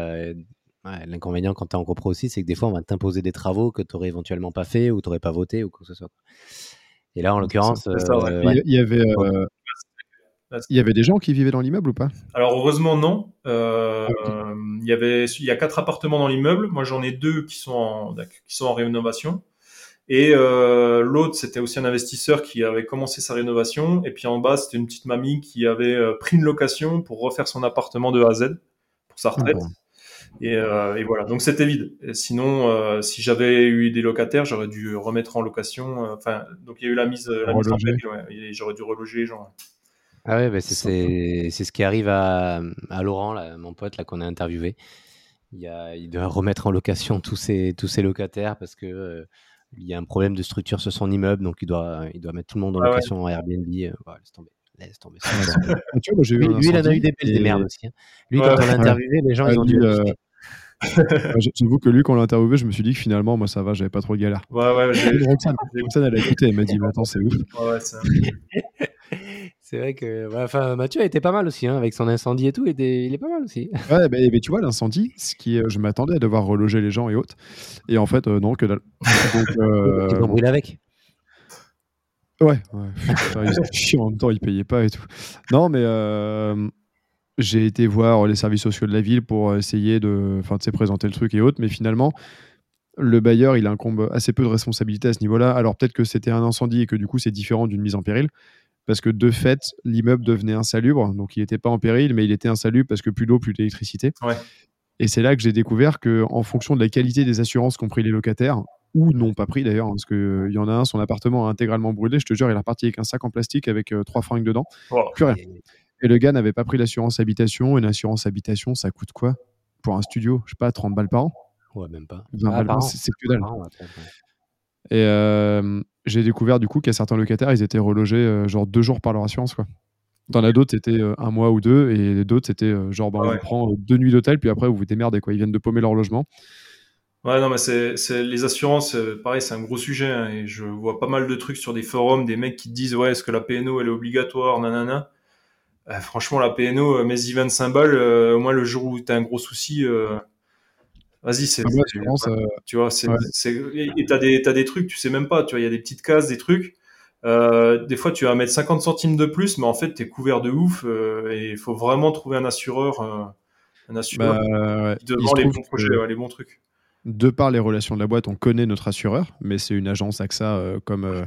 L'inconvénient quand tu es en copro aussi, c'est que des fois, on va t'imposer des travaux que tu n'aurais éventuellement pas fait ou tu n'aurais pas voté ou quoi que ce soit. Et là, en l'occurrence. Euh, il, y avait, euh, il y avait des gens qui vivaient dans l'immeuble ou pas? Alors, heureusement, non. Euh, il, y avait, il y a quatre appartements dans l'immeuble. Moi, j'en ai deux qui sont en, qui sont en rénovation. Et l'autre, c'était aussi un investisseur qui avait commencé sa rénovation. Et puis en bas, c'était une petite mamie qui avait pris une location pour refaire son appartement de A à Z pour sa retraite. Euh, et, voilà, donc c'était vide. sinon, euh, si j'avais eu des locataires, j'aurais dû remettre en location. Euh, enfin, donc il y a eu la mise, la mise en et j'aurais dû reloger les gens. Ah ouais, bah, c'est ce qui arrive à, à Laurent, là, mon pote là qu'on a interviewé. Il, a, il doit remettre en location tous ses, tous ses locataires parce que il y a un problème de structure sur son immeuble, donc il doit, il doit mettre tout le monde en ah location en Airbnb. laisse tomber. Laisse tomber. lui, lui il en a eu des belles des merdes aussi. Hein. Lui, quand on l'a interviewé, les gens, ils ont dû. J'avoue que lui, quand on l'a interviewé, je me suis dit que finalement, moi, ça va, j'avais pas trop de galère. Ouais, ouais, j'ai. Roxane, elle a écouté, elle m'a dit, mais attends, c'est ouf. Ouais, c'est vrai que enfin, Mathieu a été pas mal aussi, hein, avec son incendie et tout, il est pas mal aussi. Ouais, mais, tu vois, l'incendie, ce qui, je m'attendais à devoir reloger les gens et autres. Et en fait, euh, non, que dalle. Donc, euh, tu brûler avec Ouais, ouais. chiant en même temps, il payait pas et tout. Non, mais. Euh, j'ai été voir les services sociaux de la ville pour essayer de, enfin, de présenter le truc et autres, mais finalement, le bailleur, il incombe assez peu de responsabilité à ce niveau-là. Alors peut-être que c'était un incendie et que du coup, c'est différent d'une mise en péril. Parce que de fait, l'immeuble devenait insalubre. Donc il n'était pas en péril, mais il était insalubre parce que plus d'eau, plus d'électricité. Et c'est là que j'ai découvert qu'en fonction de la qualité des assurances qu'ont pris les locataires, ou n'ont pas pris d'ailleurs, hein, parce qu'il y en a un, son appartement a intégralement brûlé. Je te jure, il est reparti avec un sac en plastique avec euh, trois fringues dedans. Plus rien. Et le gars n'avait pas pris l'assurance habitation. Une assurance habitation, ça coûte quoi Pour un studio, je sais pas, 30 balles par an? Ouais, même pas. Ah, c'est que dalle. Et euh, j'ai découvert du coup qu'il y a certains locataires, ils étaient relogés euh, genre deux jours par leur assurance. Quoi. Dans la d'autres, c'était euh, un mois ou deux, et d'autres, c'était genre, bah, on prend deux nuits d'hôtel, puis après, vous vous démerdez. Quoi. Ils viennent de paumer leur logement. Ouais, non, mais c'est, les assurances, pareil, c'est un gros sujet. Hein, et je vois pas mal de trucs sur des forums, des mecs qui te disent, ouais, est-ce que la PNO, elle est obligatoire, nanana. Franchement, la PNO, mets-y 25 balles, au moins le jour où tu as un gros souci, Vas-y, c'est. Ah tu vois, c'est. Et t'as des, as des trucs, tu sais même pas. Tu vois, il y a des petites cases, des trucs. Euh, des fois, tu vas mettre 50 centimes de plus, mais en fait, tu es couvert de ouf. Euh, et il faut vraiment trouver un assureur, euh, un assureur bah, qui les bons projets, les bons trucs. De par les relations de la boîte, on connaît notre assureur, mais c'est une agence AXA comme.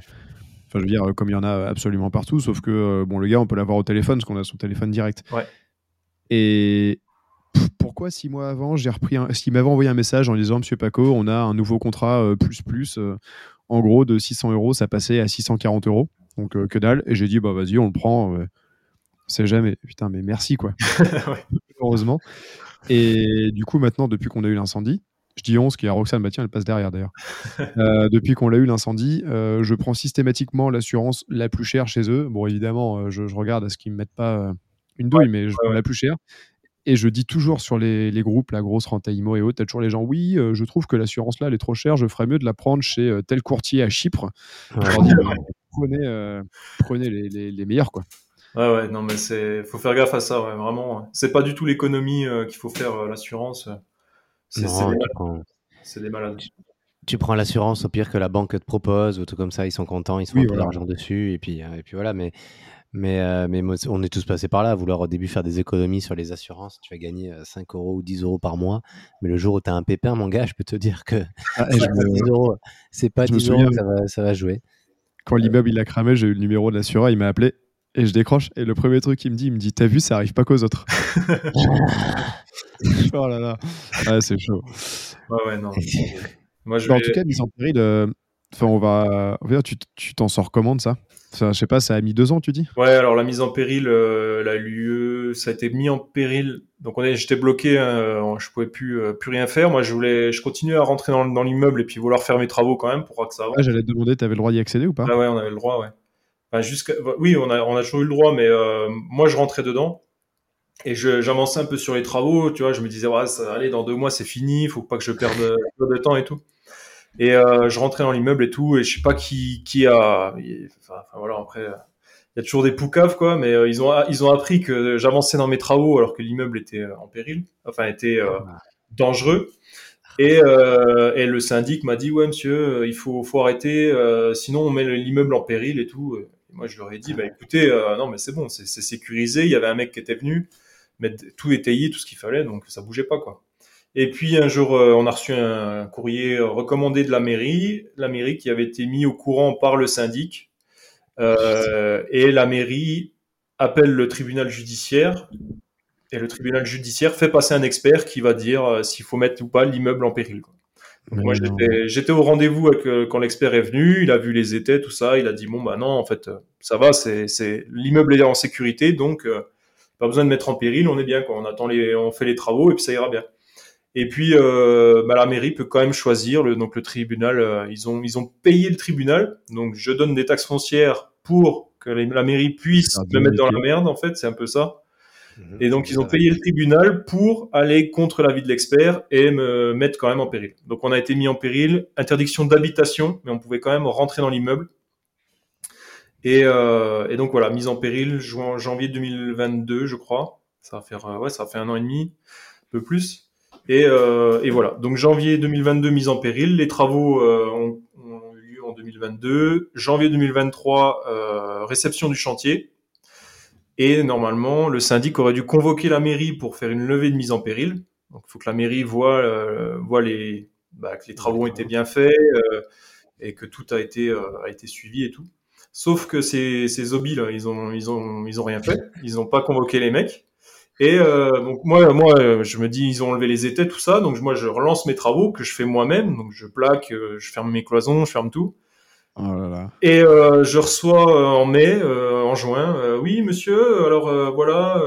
Enfin, je veux dire, comme il y en a absolument partout, sauf que bon, le gars, on peut l'avoir au téléphone parce qu'on a son téléphone direct. Ouais. Et, pourquoi six mois avant, j'ai repris un... M'avait envoyé un message en disant Monsieur Paco, on a un nouveau contrat euh, plus plus, euh, en gros de 600 euros, ça passait à 640 euros, donc euh, que dalle. Et j'ai dit bah vas-y, on le prend. c'est jamais. Putain, mais merci quoi. Heureusement. Et du coup, maintenant, depuis qu'on a eu l'incendie, je dis 11, qui est à Roxane, bah tiens, elle passe derrière d'ailleurs. depuis qu'on l'a eu l'incendie, je prends systématiquement l'assurance la plus chère chez eux. Bon, évidemment, je, regarde à ce qu'ils ne me mettent pas une douille, mais je prends la plus chère. Et je dis toujours sur les, groupes, la grosse renta IMO et autres, t'as toujours les gens, oui, euh, je trouve que l'assurance là, elle est trop chère, je ferais mieux de la prendre chez euh, tel courtier à Chypre. Je dis, bah, prenez, euh, prenez les, les, meilleurs, quoi. Ouais, ouais, non, mais c'est, faut faire gaffe à ça, ouais, vraiment. C'est pas du tout l'économie qu'il faut faire, l'assurance. C'est, des, malades. Tu, prends l'assurance au pire que la banque te propose, ou tout comme ça, ils sont contents, ils se font de l'argent dessus, et puis, et puis voilà, mais mais, euh, mais on est tous passés par là, à vouloir au début faire des économies sur les assurances. Tu vas gagner 5 euh, euros ou 10 euros par mois. Mais le jour où tu as un pépin, mon gars, je peux te dire que ah, c'est pas 10 euros, que ça va, ça va jouer. Quand l'immeuble il a cramé, j'ai eu le numéro de l'assureur, il m'a appelé et je décroche. Et le premier truc qu'il me dit, il me dit T'as vu, ça arrive pas qu'aux autres. oh là là. Ouais, c'est chaud. Ouais, ouais, non. Moi, je En tout cas, mise en péril, euh, on va. Tu t'en sors comment de ça? Ça, je sais pas, ça a mis deux ans, tu dis? Ouais, alors la mise en péril, euh, la lieu, ça a été mis en péril. Donc on est, j'étais bloqué, hein, je pouvais plus, euh, plus rien faire. Moi, je voulais, je continuais à rentrer dans, dans l'immeuble et puis vouloir faire mes travaux quand même pour que ça avance. j'allais te demander, tu avais le droit d'y accéder ou pas? Ah ouais, on avait le droit, ouais. Jusqu'à, oui, on a, toujours eu le droit, mais euh, moi, je rentrais dedans et j'avançais un peu sur les travaux. Tu vois, je me disais, ouais, ça, allez, dans deux mois, c'est fini, il faut pas que je perde de temps et tout. Et euh, je rentrais dans l'immeuble et tout, et je sais pas qui, qui a. Enfin, voilà, après, il y a toujours des poucaves, quoi, mais euh, ils, ont, ils ont appris que j'avançais dans mes travaux alors que l'immeuble était en péril, enfin, était dangereux. Et, et, le syndic m'a dit, ouais, monsieur, il faut, faut arrêter, sinon on met l'immeuble en péril et tout. Et moi, je leur ai dit, bah écoutez, non, mais c'est bon, c'est sécurisé. Il y avait un mec qui était venu, mais tout étayé, tout ce qu'il fallait, donc ça bougeait pas, quoi. Et puis un jour, euh, on a reçu un courrier recommandé de la mairie, la mairie qui avait été mis au courant par le syndic. Euh, et la mairie appelle le tribunal judiciaire. Et le tribunal judiciaire fait passer un expert qui va dire euh, s'il faut mettre ou pas l'immeuble en péril. Moi, j'étais au rendez-vous quand l'expert est venu, il a vu les étais, tout ça, il a dit bon bah non, en fait, ça va, c'est l'immeuble est en sécurité, donc pas besoin de mettre en péril, on est bien quoi. On attend les, on fait les travaux et puis ça ira bien. Et puis, euh, bah, la mairie peut quand même choisir. Le, donc le tribunal, euh, ils ont ils ont payé le tribunal. Donc je donne des taxes foncières pour que la mairie puisse me mettre dans la merde. En fait, c'est un peu ça. Et donc ils ont payé le tribunal pour aller contre l'avis de l'expert et me mettre quand même en péril. Donc on a été mis en péril. Interdiction d'habitation, mais on pouvait quand même rentrer dans l'immeuble. Et, euh, donc voilà, mise en péril, janvier 2022, je crois. Ça va faire ouais, ça un an et demi, un peu plus. Et, euh, voilà. Donc janvier 2022 mise en péril. Les travaux euh, ont, ont, eu lieu en 2022. Janvier 2023 euh, réception du chantier. Et normalement, le syndic aurait dû convoquer la mairie pour faire une levée de mise en péril. Donc, il faut que la mairie voit, euh, voit les, bah, que les travaux ont été bien faits euh, et que tout a été, euh, a été suivi et tout. Sauf que ces, ces hobbies là, ils ont, ils ont, ils ont rien fait. Ils n'ont pas convoqué les mecs. Et donc moi, moi, je me dis, ils ont enlevé les étais, tout ça. Donc moi, je relance mes travaux que je fais moi-même. Donc je plaque, je ferme mes cloisons, je ferme tout. Oh. Et euh, je reçois euh, en mai, euh, en juin, oui monsieur, alors voilà,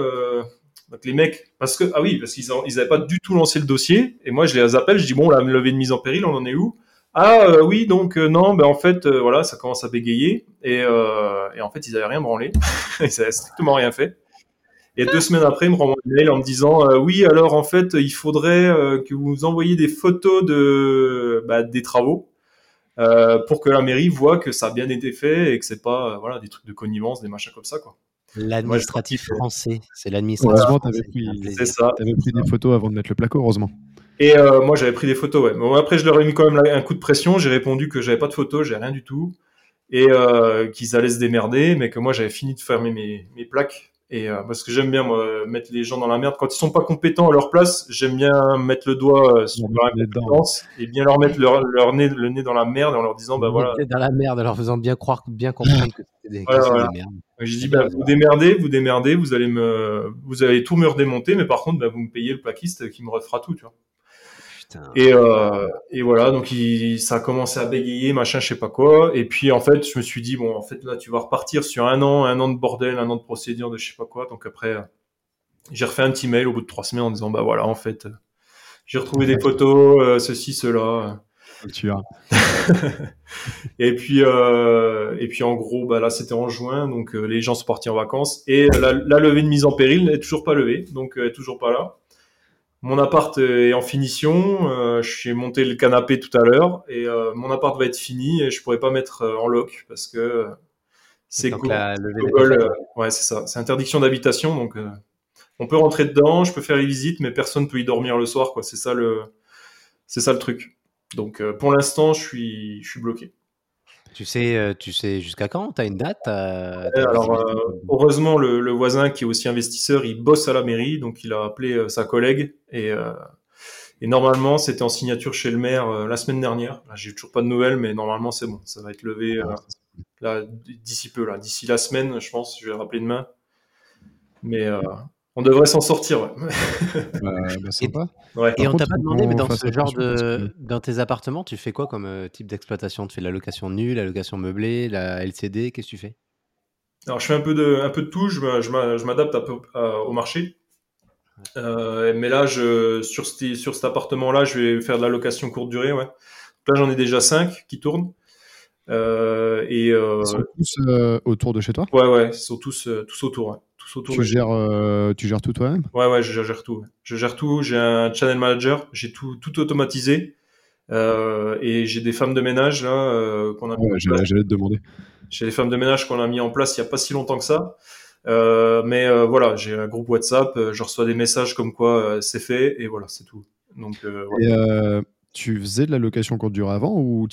donc les mecs, parce que ah oui, parce qu'ils en- ils avaient pas du tout lancé le dossier. Et moi je les appelle, je dis bon la levée de mise en péril, on en est où? Ah oui donc non, ben en fait voilà, ça commence à bégayer et, en fait ils avaient rien branlé, ils avaient strictement rien fait. Et deux semaines après, ils me renvoient un mail en me disant oui alors en fait il faudrait que vous envoyiez des photos de bah, des travaux euh, pour que la mairie voit que ça a bien été fait et que c'est pas euh, voilà des trucs de connivence, des machins comme ça quoi. L'administratif français, c'est l'administratif Heureusement, français. t'avais pris-. T'avais pris des photos avant de mettre le placo, heureusement. Et euh, moi j'avais pris des photos ouais. Bon, après je leur ai mis quand même un coup de pression, j'ai répondu que j'avais pas de photos, j'ai rien du tout et euh, qu'ils allaient se démerder, mais que moi j'avais fini de fermer mes, mes plaques. Et euh, parce que j'aime bien moi, mettre les gens dans la merde quand ils sont pas compétents à leur place, j'aime bien mettre le doigt euh, sur leur incompétence et bien leur mettre leur, leur nez, le nez dans la merde en leur disant bah voilà Dans la merde, en leur faisant bien croire, bien comprendre que c'était des, Voilà, voilà. des merdes. J'ai dit, bah, vous démerdez, vous démerdez, vous allez me, vous allez tout me redémonter, mais par contre, bah, vous me payez le plaquiste qui me refera tout, tu vois. Et, euh, et voilà, donc il, ça a commencé à bégayer, machin, je sais pas quoi. Et puis en fait, je me suis dit, bon, en fait, là, tu vas repartir sur un an, un an de bordel, un an de procédure, de je sais pas quoi. Donc après, euh, j'ai refait un petit mail au bout de trois semaines en disant, bah voilà, en fait, euh, j'ai retrouvé des photos, euh, ceci, cela. Tu as. Et puis, euh, et puis en gros, bah là c'était en juin, donc les gens sont partis en vacances et la, la levée de mise en péril n'est toujours pas levée, donc elle est toujours pas là. Mon appart est en finition, euh, je suis monté le canapé tout à l'heure et euh, mon appart va être fini et je pourrais pas mettre euh, en loc parce que euh, c'est la Google, ouais c'est ça, c'est interdiction d'habitation donc on peut rentrer dedans, je peux faire les visites, mais personne peut y dormir le soir quoi. C'est ça le, c'est ça le truc. Donc pour l'instant, je suis, je suis bloqué. Tu sais, euh, tu sais jusqu'à quand? T'as une date? Alors, euh, heureusement, le, le voisin qui est aussi investisseur, il bosse à la mairie, donc il a appelé euh, sa collègue et, et normalement, c'était en signature chez le maire la semaine dernière. J'ai toujours pas de nouvelles, mais normalement, c'est bon, ça va être levé là, d'ici peu, là, d'ici la semaine, je pense. Je vais rappeler demain, mais on devrait s'en sortir. Ouais. Bah, bah, sympa. Ouais. Et on t'a pas demandé, mais dans ce genre de, dans tes appartements, tu fais quoi comme euh, type d'exploitation? Tu fais de la location nue, la location meublée, la LCD Qu'est-ce que tu fais? Alors, je fais un peu de, un peu de tout. Je, je m'a- je m'adapte un peu à- au marché. Euh, mais là, je, sur, cet, sur cet appartement-là, je vais faire de la location courte durée. Ouais. Là, j'en ai déjà cinq qui tournent. Euh, et euh, Ils sont tous euh, autour de chez toi? Ouais, ouais, ils sont tous, euh, tous autour. Ouais. Tu gères, euh, tu gères tout toi-même? Ouais, ouais, je gère tout. ouais. Je gère tout. J'ai un channel manager. J'ai tout, tout automatisé. Euh, et j'ai des femmes de ménage là euh, qu'on a Ouais. J'allais te demander. J'ai les femmes de ménage qu'on a mis en place il y a pas si longtemps que ça. Mais voilà, j'ai un groupe WhatsApp, je reçois des messages comme quoi c'est fait et voilà, c'est tout. Donc voilà. Et tu faisais de la location courte durée avant ou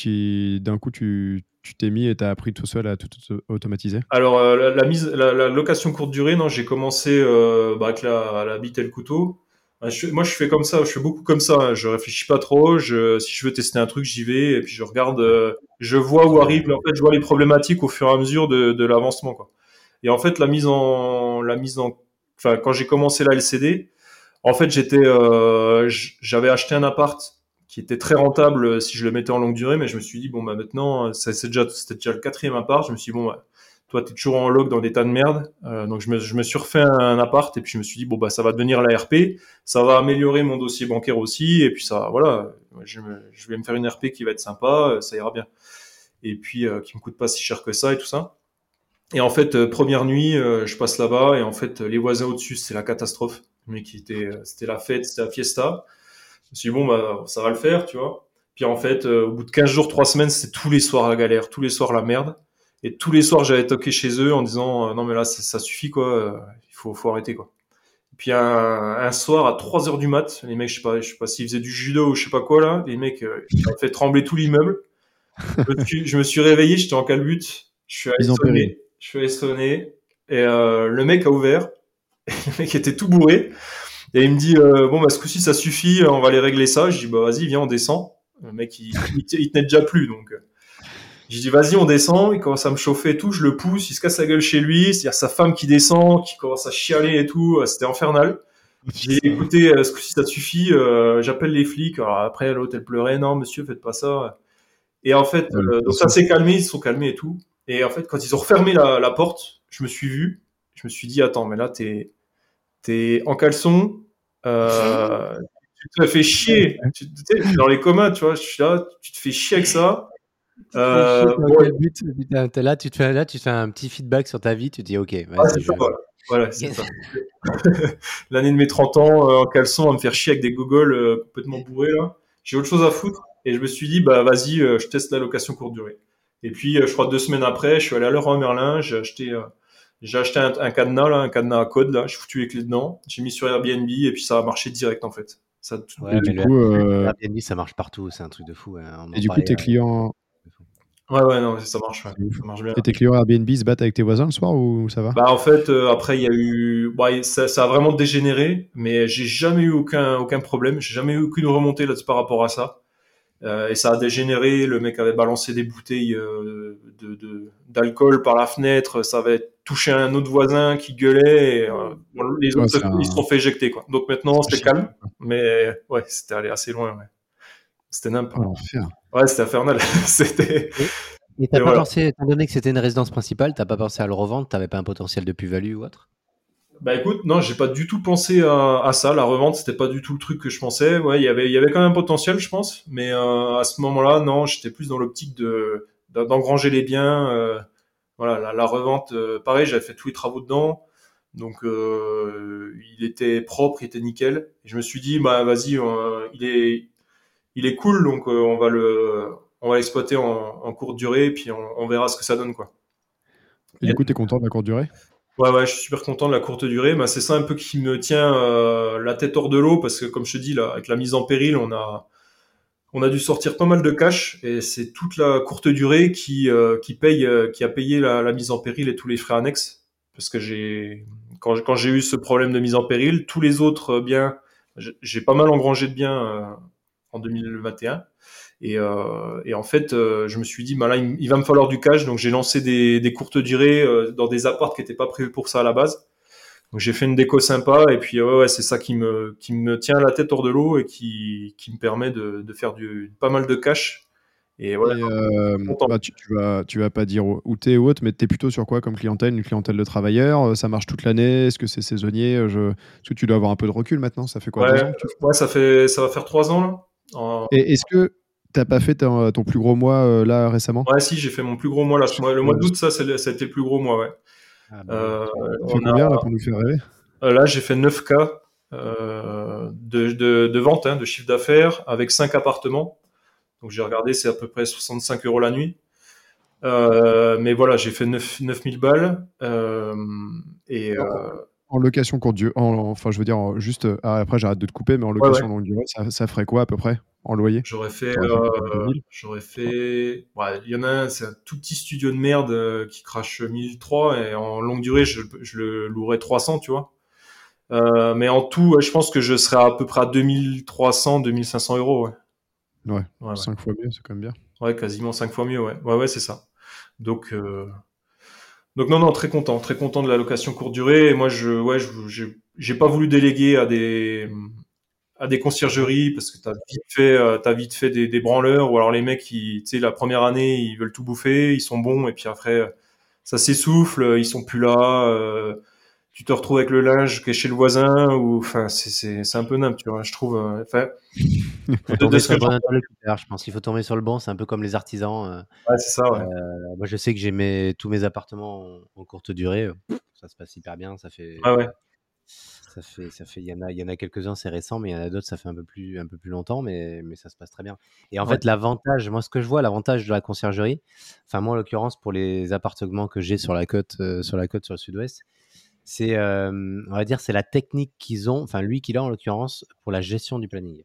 d'un coup tu t'es mis et t'as appris tout seul à tout auto- automatiser? Alors euh, la, mise, la, location courte durée, non, j'ai commencé euh, bah, avec la, la bite et le couteau. Je- moi, je fais comme ça, je fais beaucoup comme ça. hein. Je réfléchis pas trop. Je, si je veux tester un truc, j'y vais et puis je regarde. euh, je vois où arrive. En fait, je vois les problématiques au fur et à mesure de, de l'avancement. Et en fait, la mise en, la mise en, enfin, quand j'ai commencé la LCD, en fait, j'étais, euh, j'avais acheté un appart qui était très rentable euh, si je le mettais en longue durée, mais je me suis dit bon bah maintenant, euh, c'est déjà, c'était déjà le quatrième appart. Je me suis dit bon, bah, toi t'es toujours en log dans des tas de merde, Euh, donc je me, je me suis refait un, appart et puis je me suis dit bon bah ça va devenir la RP, ça va améliorer mon dossier bancaire aussi et puis ça, voilà, je, vais me faire une RP qui va être sympa, ça ira bien. Et puis euh, qui me coûte pas si cher que ça et tout ça. Et en fait, première nuit, je passe là-bas et en fait, les voisins au-dessus, c'est la catastrophe. Mais qui était, c'était la fête, c'était la fiesta. Je me suis dit, bon, bah, ça va le faire, tu vois. Puis en fait, euh, au bout de 15 jours, 3 semaines, c'était tous les soirs la galère, tous les soirs la merde. Et tous les soirs, j'allais toquer chez eux en disant, euh, non, mais là, ça, suffit, quoi. euh, Il faut, faut arrêter, quoi. Et puis un, un soir, à 3 heures du mat, les mecs, je sais pas, je sais pas s'ils faisaient du judo ou je sais pas quoi, là, les mecs, euh, ils ont fait trembler tout l'immeuble. Je me suis- je me suis réveillé, j'étais en calbute. Je suis allé sonner. Je suis allé sonner. Et le mec a ouvert. le mec était tout bourré. Et il me dit bon bah ce coup-ci ça suffit, on va aller régler ça. Je dis bah vas-y viens on descend. Le mec il, il, tenait déjà plus donc. J'ai dit vas-y on descend, il commence à me chauffer et tout, je le pousse, il se casse la gueule chez lui, c'est-à-dire sa femme qui descend, qui commence à chialer et tout, c'était infernal. J'ai dit écoutez, ce coup-ci ça suffit, j'appelle les flics. Alors après l'autre elle pleurait, non monsieur faites pas ça. Et en fait, euh, donc ça s'est calmé, ils se sont calmés et tout. Et en fait, quand ils ont refermé la, la, porte, je me suis vu, je me suis dit, attends, mais là, t'es es en caleçon, euh, tu te fais chier. Tu, dans les communs, tu vois, je suis là, tu te fais chier avec ça. Euh, là, tu te fais, là, tu fais un petit feedback sur ta vie, tu te dis, ok, voilà. c'est ça. L'année de mes 30 ans, euh, en caleçon, à me faire chier avec des gogoles euh, complètement bourrés, là. J'ai autre chose à foutre. Et je me suis dit, bah vas-y, je teste la location courte durée. Et puis, je crois deux semaines après, je suis allé à Leroy Merlin, j'ai acheté, j'ai acheté un, cadenas, là, un cadenas à code, là, j'ai foutu les clés dedans, j'ai mis sur Airbnb et puis ça a marché direct en fait. Ça, ouais, du coup, Airbnb, ça marche partout, c'est un truc de fou. Hein. et du coup, tes clients. Ouais, ouais, non, ça marche, ça marche bien. Et tes clients Airbnb se battent avec tes voisins le soir ou ça va? Bah, en fait, après, il y a eu. Bah, ça, ça, a vraiment dégénéré, mais j'ai jamais eu aucun, aucun problème, j'ai jamais eu aucune remontée là par rapport à ça. Euh, et ça a dégénéré. Le mec avait balancé des bouteilles euh, de, d'alcool par la fenêtre. Ça avait touché un autre voisin qui gueulait. Et, euh, les autres, ils se sont fait éjecter. Quoi. Donc maintenant, c'était calme. Mais ouais, c'était allé assez loin. Ouais. C'était n'importe quoi. Ouais, c'était infernal. c'était. Et t'as pas pensé, étant donné que c'était une résidence principale, t'as pas pensé à le revendre T'avais pas un potentiel de plus-value ou autre? Bah écoute, non, j'ai pas du tout pensé à, ça. La revente, c'était pas du tout le truc que je pensais. Ouais, il y avait, il y avait quand même un potentiel, je pense. Mais euh, à ce moment-là, non, j'étais plus dans l'optique de d'engranger les biens. Euh, voilà, la, revente, euh, pareil, j'avais fait tous les travaux dedans, donc il était propre, il était nickel. Et je me suis dit, bah vas-y, il est, il est cool, donc on va le, on va l'exploiter en, courte durée, puis on, verra ce que ça donne, quoi. Et du coup, t'es content de la courte durée? Ouais, ouais, je suis super content de la courte durée. Bah, c'est ça un peu qui me tient euh, la tête hors de l'eau parce que, comme je te dis, là, avec la mise en péril, on a, on a dû sortir pas mal de cash et c'est toute la courte durée qui, euh, qui paye, euh, qui a payé la, mise en péril et tous les frais annexes. Parce que j'ai, quand, quand j'ai eu ce problème de mise en péril, tous les autres biens, j'ai pas mal engrangé de biens en 2021. Et, euh, et, en fait, euh, je me suis dit, bah là, il, va me falloir du cash, donc j'ai lancé des, des, courtes durées euh, dans des apparts qui n'étaient pas prévus pour ça à la base. Donc j'ai fait une déco sympa, et puis ouais, ouais c'est ça qui me, qui me tient la tête hors de l'eau et qui, qui me permet de, de, faire du, pas mal de cash. Et voilà. Euh, bah, tu, tu, vas, tu vas pas dire où t'es ou autre, mais t'es plutôt sur quoi comme clientèle? Une clientèle de travailleurs Ça marche toute l'année? Est-ce que c'est saisonnier? Je... Est-ce que tu dois avoir un peu de recul maintenant Ça fait quoi ouais, ans ouais, ça, fait, ça va faire trois ans là. Et est-ce que T'as pas fait ton, plus gros mois euh, là récemment? Ouais, si, j'ai fait mon plus gros mois là. Le mois d'août, ça, ça a été le plus gros mois, ouais. Ah, bah, euh, combien là pour nous faire rêver? Euh, Là, j'ai fait 9K euh, de, de, de, vente, hein, de chiffre d'affaires, avec 5 appartements. Donc j'ai regardé, c'est à peu près 65 euros la nuit. Mais voilà, j'ai fait 9, 9000 balles. et, en location courte durée, enfin je veux dire, juste, après j'arrête de te couper, mais en location longue durée, ça, ça, ferait quoi à peu près en loyer? J'aurais fait, euh, j'aurais fait, ouais, il y en a un, c'est un tout petit studio de merde euh, qui crache 1003 et en longue durée, je, je le louerais 300, tu vois. Euh, mais en tout, je pense que je serais à peu près à 2300, 2500 euros, ouais. Ouais, ouais 5 fois mieux, c'est quand même bien. Ouais, quasiment 5 fois mieux, ouais. Ouais, ouais, c'est ça. Donc, euh... donc non, non, très content, très content de la location courte durée. Moi, je, ouais, j'ai pas voulu déléguer à des, à des conciergeries parce que t'as vite fait euh, t'as vite fait des, des, branleurs ou alors les mecs qui tu sais la première année ils veulent tout bouffer ils sont bons et puis après ça s'essouffle ils sont plus là euh, tu te retrouves avec le linge qui est chez le voisin ou enfin c'est c'est c'est un peu nimp tu vois je trouve euh, enfin je pense. Qu'il faut tomber sur le bon c'est un peu comme les artisans ouais c'est ça ouais. moi je sais que j'ai mes tous mes appartements en, en courte durée ça se passe hyper bien ça fait ouais. ça fait, ça fait, il y en a, il y en a quelques-uns, c'est récent, mais il y en a d'autres, ça fait un peu plus, un peu plus longtemps, mais, mais ça se passe très bien. Et en fait, l'avantage, moi, ce que je vois, l'avantage de la conciergerie, enfin moi, en l'occurrence, pour les appartements que j'ai sur la côte, euh, sur la côte sur le sud-ouest, c'est, euh, on va dire, c'est la technique qu'ils ont, enfin lui qu'il a en l'occurrence pour la gestion du planning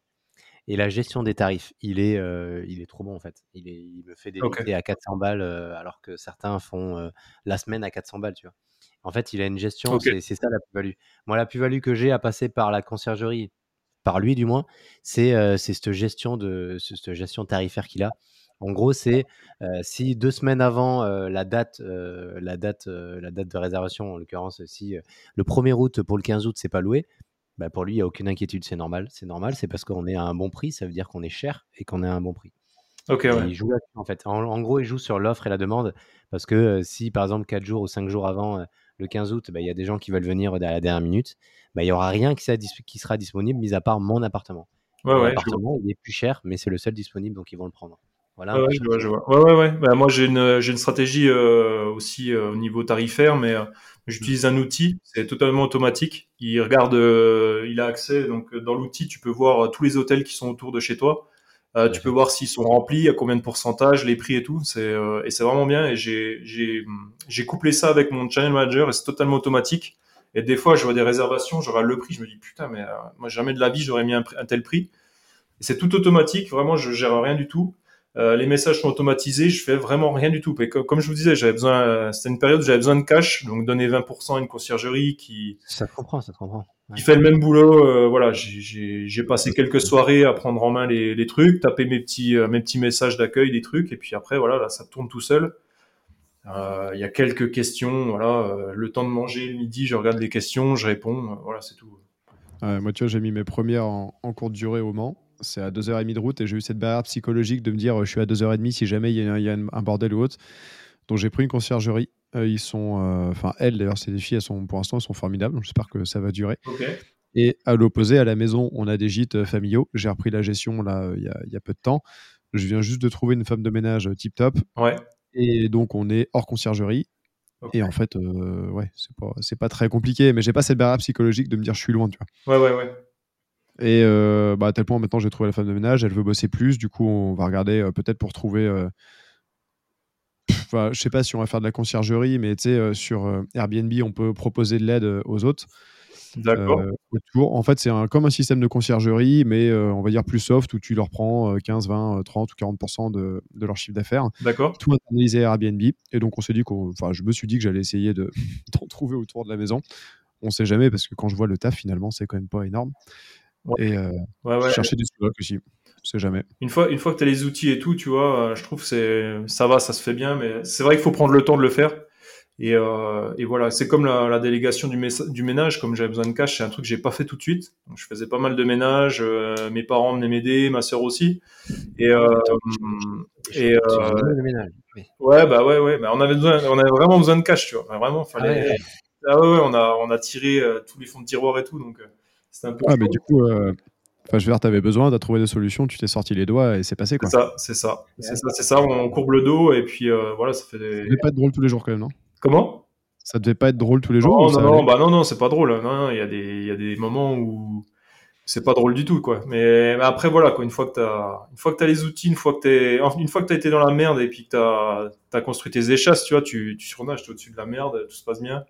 et la gestion des tarifs. Il est, euh, il est trop bon en fait. Il, il me fait des okay. à 400 balles alors que certains font la semaine à 400 balles, tu vois. En fait, il a une gestion, c'est ça la plus-value. Moi, la plus-value que j'ai à passer par la conciergerie, par lui du moins, c'est cette gestion de cette gestion tarifaire qu'il a. En gros, c'est si deux semaines avant la date, la date, la date de réservation, en l'occurrence, si le 1er août pour le 15 août, c'est pas loué, bah pour lui, il n'y a aucune inquiétude, c'est normal. C'est normal, c'est parce qu'on est à un bon prix, ça veut dire qu'on est cher et qu'on est à un bon prix. Ouais. Il joue en fait. En, gros, il joue sur l'offre et la demande parce que si par exemple 4 jours ou 5 jours avant le 15 août, bah, il y a des gens qui veulent venir à la dernière minute, bah, il n'y aura rien qui, qui, sera disponible mis à part mon appartement. Ouais, ouais, l'appartement, il est plus cher, mais c'est le seul disponible, donc ils vont le prendre. Voilà, ouais, je vois, je vois. Ouais, ouais, ouais. Bah, moi, j'ai une, stratégie euh, aussi euh, au niveau tarifaire, mais euh, j'utilise un outil, c'est totalement automatique. Il regarde, il a accès, donc dans l'outil, tu peux voir tous les hôtels qui sont autour de chez toi. tu peux voir s'ils sont remplis, à combien de pourcentage, les prix et tout. Et c'est vraiment bien. Et j'ai couplé ça avec mon channel manager et c'est totalement automatique. Et des fois, je vois des réservations, je regarde le prix, je me dis putain, mais moi jamais de la vie j'aurais mis un, un tel prix. C'est tout automatique, vraiment, je gère rien du tout. Euh, les messages sont automatisés, je fais vraiment rien du tout. comme, je vous disais, j'avais besoin, c'était une période où j'avais besoin de cash, donc donner 20% à une conciergerie qui. Ça te comprend, ça te comprend. Qui fait le même boulot. Euh, voilà, j'ai passé quelques soirées à prendre en main les, les trucs, taper mes petits, euh, mes petits messages d'accueil, des trucs, et puis après, voilà, là, ça tourne tout seul. Il y a quelques questions, voilà, le temps de manger, le midi, je regarde les questions, je réponds, voilà, c'est tout. moi, tu vois, j'ai mis mes premières en, en courte durée au Mans c'est à 2h30 de route et j'ai eu cette barrière psychologique de me dire je suis à 2h30 si jamais il y, a, un bordel ou autre. Donc j'ai pris une conciergerie. Euh, ils sont, euh, enfin elles d'ailleurs, ces filles, elles sont pour l'instant, elles sont formidables. J'espère que ça va durer. Et à l'opposé, à la maison, on a des gîtes euh, familiaux. J'ai repris la gestion là il y, a peu de temps. Je viens juste de trouver une femme de ménage tip top. Ouais. Et donc on est hors conciergerie. Et en fait, ouais, c'est pas, pas très compliqué, mais j'ai pas cette barrière psychologique de me dire je suis loin, tu vois. Ouais, ouais, ouais. Et euh, bah, à tel point, maintenant, j'ai trouvé la femme de ménage, elle veut bosser plus. Du coup, on va regarder euh, peut-être pour trouver. Euh... Enfin, je sais pas si on va faire de la conciergerie, mais tu sais, euh, sur Airbnb, on peut proposer de l'aide aux autres. D'accord. En fait, c'est un, comme un système de conciergerie, mais on va dire plus soft, où tu leur prends 15, 20, 30 ou 40% de, de, leur chiffre d'affaires. D'accord. Tout internalisé Airbnb. Et donc, on s'est dit qu'on. Enfin, je me suis dit que j'allais essayer d'en trouver autour de la maison. On sait jamais, parce que quand je vois le taf, finalement, c'est quand même pas énorme. Et euh, chercher des sous aussi. C'est jamais. Une fois, une fois que tu as les outils et tout, tu vois, euh, je trouve que ça va, ça se fait bien, mais c'est vrai qu'il faut prendre le temps de le faire. Et, euh, et voilà, c'est comme la, la, délégation du, du ménage, comme j'avais besoin de cash, c'est un truc que j'ai pas fait tout de suite. Donc, je faisais pas mal de ménage, euh, mes parents venaient m'aider, ma sœur aussi. Et, euh, et euh, ouais, bah ouais, ouais, bah on avait besoin, on avait vraiment besoin de cash, tu vois. Vraiment, fallait. Ah ouais, ouais, on a, on a tiré tous les fonds de tiroir et tout, donc. Ah, mais du coup, euh, enfin, je veux dire, tu avais besoin, tu as trouvé des solutions, tu t'es sorti les doigts et c'est passé. C'est ça, c'est ça. C'est ça, ça, on courbe le dos et puis euh, voilà, ça fait des. Ça devait pas être drôle tous les jours quand même, non? Comment? Ça devait pas être drôle tous les jours Non, non, non, bah non, non, c'est pas drôle. Il y, a des, y a des moments où c'est pas drôle du tout, quoi. Mais, après, voilà, quoi, une fois que t'as, une fois que t'as les outils, une fois que t'es, une fois que t'as été dans la merde et puis que t'as, as construit tes échasses, tu vois, tu, tu surnages au-dessus de la merde, tout se passe bien.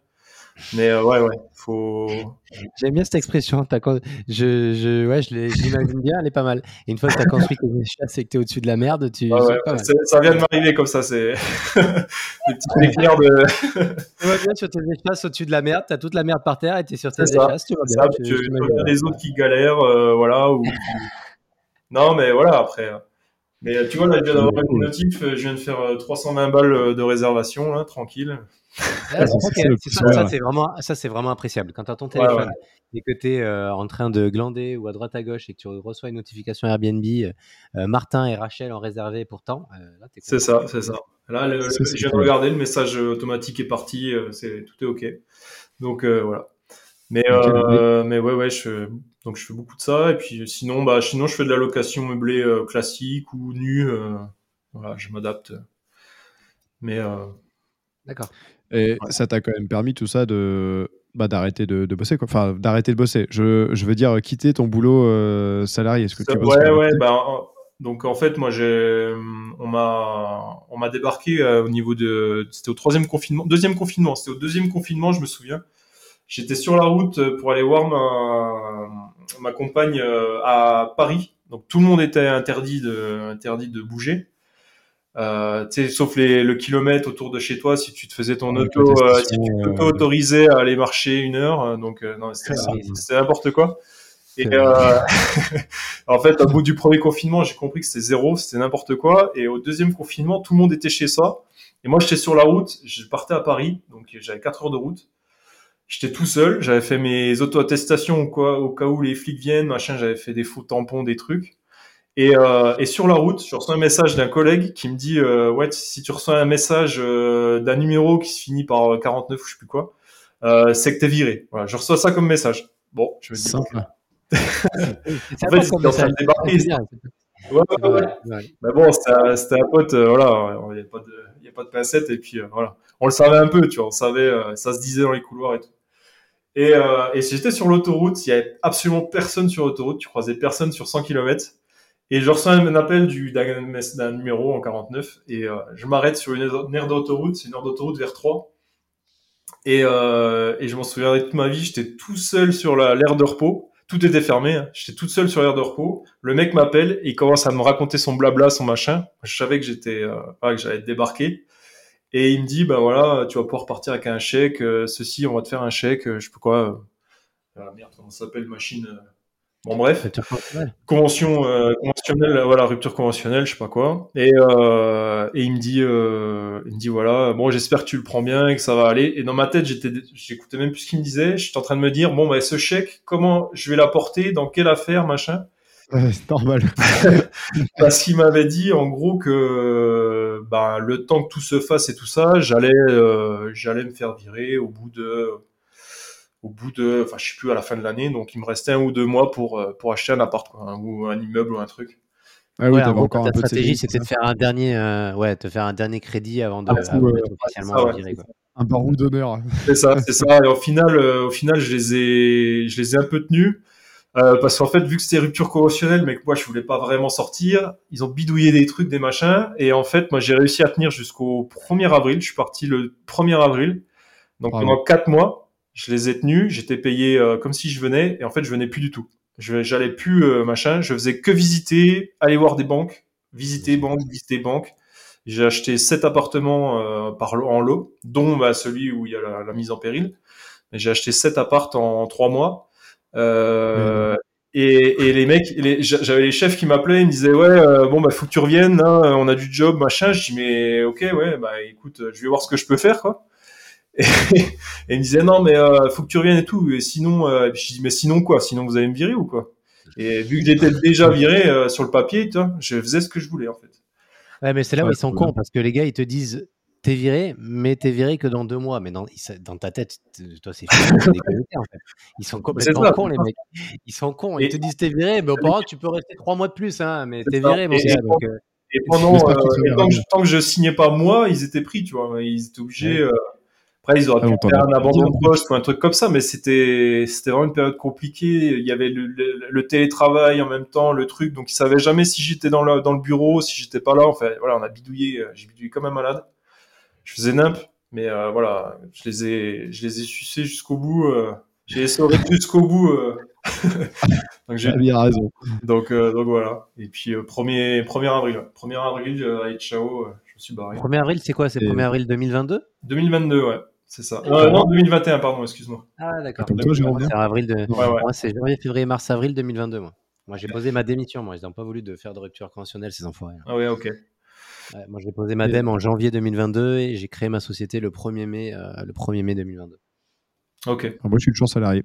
Mais euh, ouais, ouais, faut. J'aime bien cette expression. Je, je, ouais, je l'imagine bien, elle est pas mal. Et une fois que tu as construit tes échasses et que tu es au-dessus de la merde, tu. ouais, ça vient de m'arriver comme ça, c'est. des petits éclairs de. tu vas bien sur tes échasses au-dessus de la merde, tu as toute la merde par terre et tu es sur tes échasses, tu vois bien. Ça, tu, vois les autres qui galèrent, euh, voilà. Ou... non, mais voilà, après. Hein. Mais tu vois, là, je viens d'avoir une notif, je viens de faire 320 euh, balles de réservation, là, tranquille. Ah, ça, c'est vraiment, ça, c'est vraiment appréciable. Quand tu as ton téléphone et que tu es euh, en train de glander ou à droite à gauche et que tu reçois une notification Airbnb, euh, Martin et Rachel ont réservé pourtant. Euh, c'est ça, c'est ça. Là, le, je viens de regarder, le message automatique est parti, c'est tout est OK. Donc voilà. Mais, mais ouais, ouais, je, donc je fais beaucoup de ça. Et puis sinon, bah, sinon je fais de la location meublée classique ou nue. voilà, je m'adapte. Mais. D'accord. Et ça t'a quand même permis tout ça de bah, d'arrêter de, de, bosser, quoi. enfin d'arrêter de bosser. Je, je, veux dire quitter ton boulot euh, salarié. Est-ce que tu ouais, ouais. Bah, donc en fait, moi, j'ai, on m'a, on m'a débarqué euh, au niveau de, c'était au troisième confinement, deuxième confinement. C'était au deuxième confinement, je me souviens. J'étais sur la route pour aller voir ma, ma compagne euh, à Paris. Donc tout le monde était interdit de, interdit de bouger. Euh, sauf les, le kilomètre autour de chez toi, si tu te faisais ton Ouais, auto, euh, si tu euh, t'auto-autorisais à aller marcher une heure, euh, donc euh, non, c'était n'importe quoi. Et euh, en fait, au bout du premier confinement, j'ai compris que c'était zéro, c'était n'importe quoi. Et au deuxième confinement, tout le monde était chez soi. Et moi, j'étais sur la route, je partais à Paris, donc j'avais 4 heures de route. J'étais tout seul, j'avais fait mes auto-attestations ou quoi, au cas où les flics viennent, machin, j'avais fait des faux tampons, des trucs. Et, euh, et sur la route, je reçois un message d'un collègue qui me dit euh, ouais si tu reçois un message euh, d'un numéro qui se finit par 49 ou je sais plus quoi, c'est que t'es viré. Voilà, je reçois ça comme message. Bon, je me dis Sympa. En fait, c'était en train de débarquer. Ouais, ouais, ouais. Ouais. Mais bon, c'était un- pote, voilà, il n'y a pas de, il a pas de pincette et puis voilà, on le savait un peu, tu vois, on savait, ça se disait dans les couloirs et tout. Et, et j'étais sur l'autoroute, il y avait absolument personne sur l'autoroute, tu croisais personne sur 100 km. Et je reçois un appel du d'un numéro en 49 et euh, je m'arrête sur une aire d'autoroute, c'est une aire d'autoroute vers 3. Et, euh, et je m'en souviendrai toute ma vie, j'étais tout seul sur la- l'aire de repos. Tout était fermé, hein. j'étais toute seule sur l'aire de repos. Le mec m'appelle et il commence à me raconter son blabla, son machin. Je savais que j'étais, euh, que j'allais débarquer. Et il me dit, ben voilà, tu vas pouvoir partir avec un chèque, euh, ceci, on va te faire un chèque, euh, je sais pas quoi. euh, ah, merde, comment ça s'appelle, machine. Euh. Bon, bref Ouais. convention euh, conventionnelle voilà rupture conventionnelle je sais pas quoi et, euh, et il me dit euh, il me dit voilà bon j'espère que tu le prends bien et que ça va aller et dans ma tête j'étais j'écoutais même plus ce qu'il me disait j'étais en train de me dire bon bah ce chèque comment je vais l'apporter? Dans quelle affaire? Machin c'est normal. parce qu'il m'avait dit en gros que ben le temps que tout se fasse et tout ça j'allais euh, j'allais me faire virer au bout de au bout de enfin je sais plus à la fin de l'année donc il me restait un ou deux mois pour euh, pour acheter un appart quoi, hein, ou un immeuble ou un truc Ah oui, Ouais, en encore ta un stratégie, c'était de faire un dernier, euh, ouais, te faire un dernier crédit avant de, Ah, c'est- avant ouais, d'être ouais, officiellement ça, ouais, viré, quoi. un baron d'honneur. C'est ça, c'est ça. Et au final, euh, au final, je les ai, je les ai un peu tenus. Euh, parce qu'en fait, vu que c'était rupture conventionnelle, mais que moi je voulais pas vraiment sortir, ils ont bidouillé des trucs, des machins, et en fait, moi j'ai réussi à tenir jusqu'au 1er avril. Je suis parti le 1er avril, donc Bravo. pendant quatre mois, je les ai tenus. J'étais payé euh, comme si je venais, et en fait, je venais plus du tout. Je j'allais plus euh, machin. Je faisais que visiter, aller voir des banques, visiter banque, visiter banque. J'ai acheté sept appartements euh, par lot, en lot, dont bah, celui où il y a la, la mise en péril. J'ai acheté sept appartes en trois mois. Euh, et, et les mecs, j'avais les chefs qui m'appelaient, ils me disaient ouais, euh, bon bah faut que tu reviennes, hein, on a du job, machin. Je dis mais ok, ouais, bah écoute, je vais voir ce que je peux faire quoi. Et, et ils me disaient non mais euh, faut que tu reviennes et tout. Et sinon, euh, je dis mais sinon quoi? Sinon vous allez me virer ou quoi? Et vu que j'étais déjà viré euh, sur le papier, tu vois, je faisais ce que je voulais en fait. Ouais, mais c'est là où Ouais, ils sont cons parce que les gars, ils te disent t'es viré, mais t'es viré que dans deux mois. Mais dans, dans ta tête, toi, c'est en fait. Ils sont complètement cons, les mecs. Ils sont cons. Ils Et- te disent t'es viré, mais auparavant, tu peux rester trois mois de plus, hein, mais t'es viré, mon Et- gars. et- donc, euh, Et pendant, euh, tant, que, je- tant que je signais pas moi, ils étaient pris, tu vois. Ils étaient obligés. euh, après, ils auraient Ah, pu faire un abandon de poste ou un truc comme ça, mais c'était c'était vraiment une période compliquée. Il y avait le, le- le télétravail en même temps, le truc, donc ils savaient jamais si j'étais dans le dans le bureau, si j'étais pas là. Enfin, voilà, on a bidouillé, euh, j'ai bidouillé comme un malade. Je faisais nimp, mais euh, voilà, je les ai je les ai sucés jusqu'au bout. euh, j'ai essoré jusqu'au bout. euh. donc j'ai T'as bien raison. donc, euh, donc voilà. Et puis, euh, 1er, 1er avril. ouais. 1er avril, euh, allez, ciao, euh, je me suis barré. 1er avril, c'est quoi? C'est Et- 1er avril 2022 2022, ouais, c'est ça. Euh, non, 2021, pardon, excuse-moi. Ah, d'accord. Avril de... Ouais, ouais. Moi, c'est janvier, février, mars, avril 2022, moi. Moi, j'ai posé ma démission, moi. Ils n'ont pas voulu de faire de rupture conventionnelle, ces enfoirés. Ah ouais, ok. Ouais, moi, j'ai posé ma dème en janvier 2022 et j'ai créé ma société le 1er mai, euh, le 1er mai 2022. Ok. Ah, moi, je suis toujours salarié.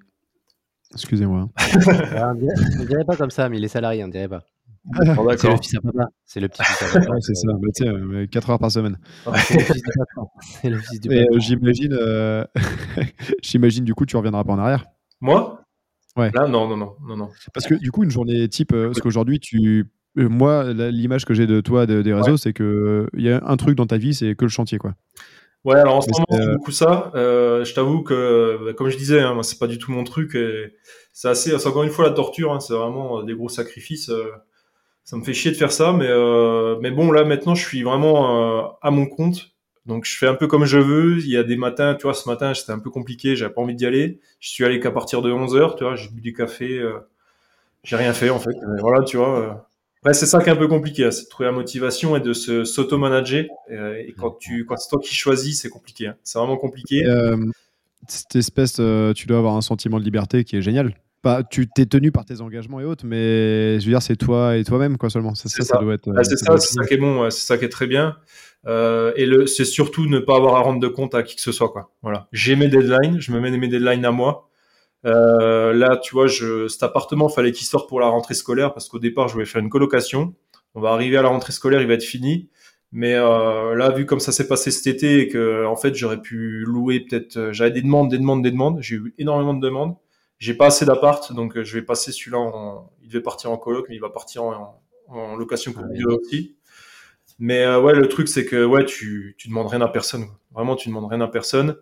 Excusez-moi. on, dirait, on dirait pas comme ça, mais il est salarié, on dirait pas. C'est le fils à papa. C'est le petit fils à papa. C'est ça. Bah, tu sais, euh, 4 heures par semaine. C'est le fils du patron. euh, j'imagine, euh, j'imagine du coup, tu reviendras pas en arrière. Moi? Ouais. Là, non, non, non, non, non. Parce que du coup, une journée type, euh, parce qu'aujourd'hui, tu, euh, moi, l'image que j'ai de toi de- des réseaux, c'est que il y a un truc dans ta vie, c'est que le chantier, quoi. Ouais, alors en ce Mais moment, c'est, euh, beaucoup ça. Euh, je t'avoue que, bah, comme je disais, hein, moi, c'est pas du tout mon truc. et C'est assez, c'est encore une fois la torture. Hein, c'est vraiment des gros sacrifices. euh, ça me fait chier de faire ça, mais euh, mais bon, là maintenant, je suis vraiment euh, à mon compte. Donc, je fais un peu comme je veux. Il y a des matins, tu vois, ce matin, c'était un peu compliqué. J'avais pas envie d'y aller. Je suis allé qu'à partir de 11 heures. Tu vois, j'ai bu du café. euh, j'ai rien fait en fait. Voilà, tu vois. Ouais, c'est ça qui est un peu compliqué, hein, c'est de trouver la motivation et de se s'auto-manager. Et quand tu, quand c'est toi qui choisis, c'est compliqué. hein. C'est vraiment compliqué. Cette espèce, tu dois avoir un sentiment de liberté qui est génial. Pas, tu t'es tenu par tes engagements et autres, mais je veux dire, c'est toi et toi-même, quoi, seulement. Ça, C'est ça, ça ça. doit être. Ah, c'est ça c'est ça qui est bon, c'est ça qui est très bien. Euh, et le, c'est surtout ne pas avoir à rendre de compte à qui que ce soit, quoi. Voilà. J'ai mes deadlines, je me mets mes deadlines à moi. Euh, là, tu vois, je, cet appartement, fallait qu'il sorte pour la rentrée scolaire parce qu'au départ, je voulais faire une colocation. On va arriver à la rentrée scolaire, il va être fini. Mais euh, là, vu comme ça s'est passé cet été et que en fait j'aurais pu louer peut-être, euh, j'avais des demandes, des demandes, des demandes. J'ai eu énormément de demandes. J'ai pas assez d'appart, donc euh, je vais passer celui-là. En... Il devait partir en coloc, mais il va partir en, location oui. durée aussi. Mais euh, ouais, le truc c'est que ouais, tu tu demandes rien à personne. quoi. Vraiment, tu demandes rien à personne.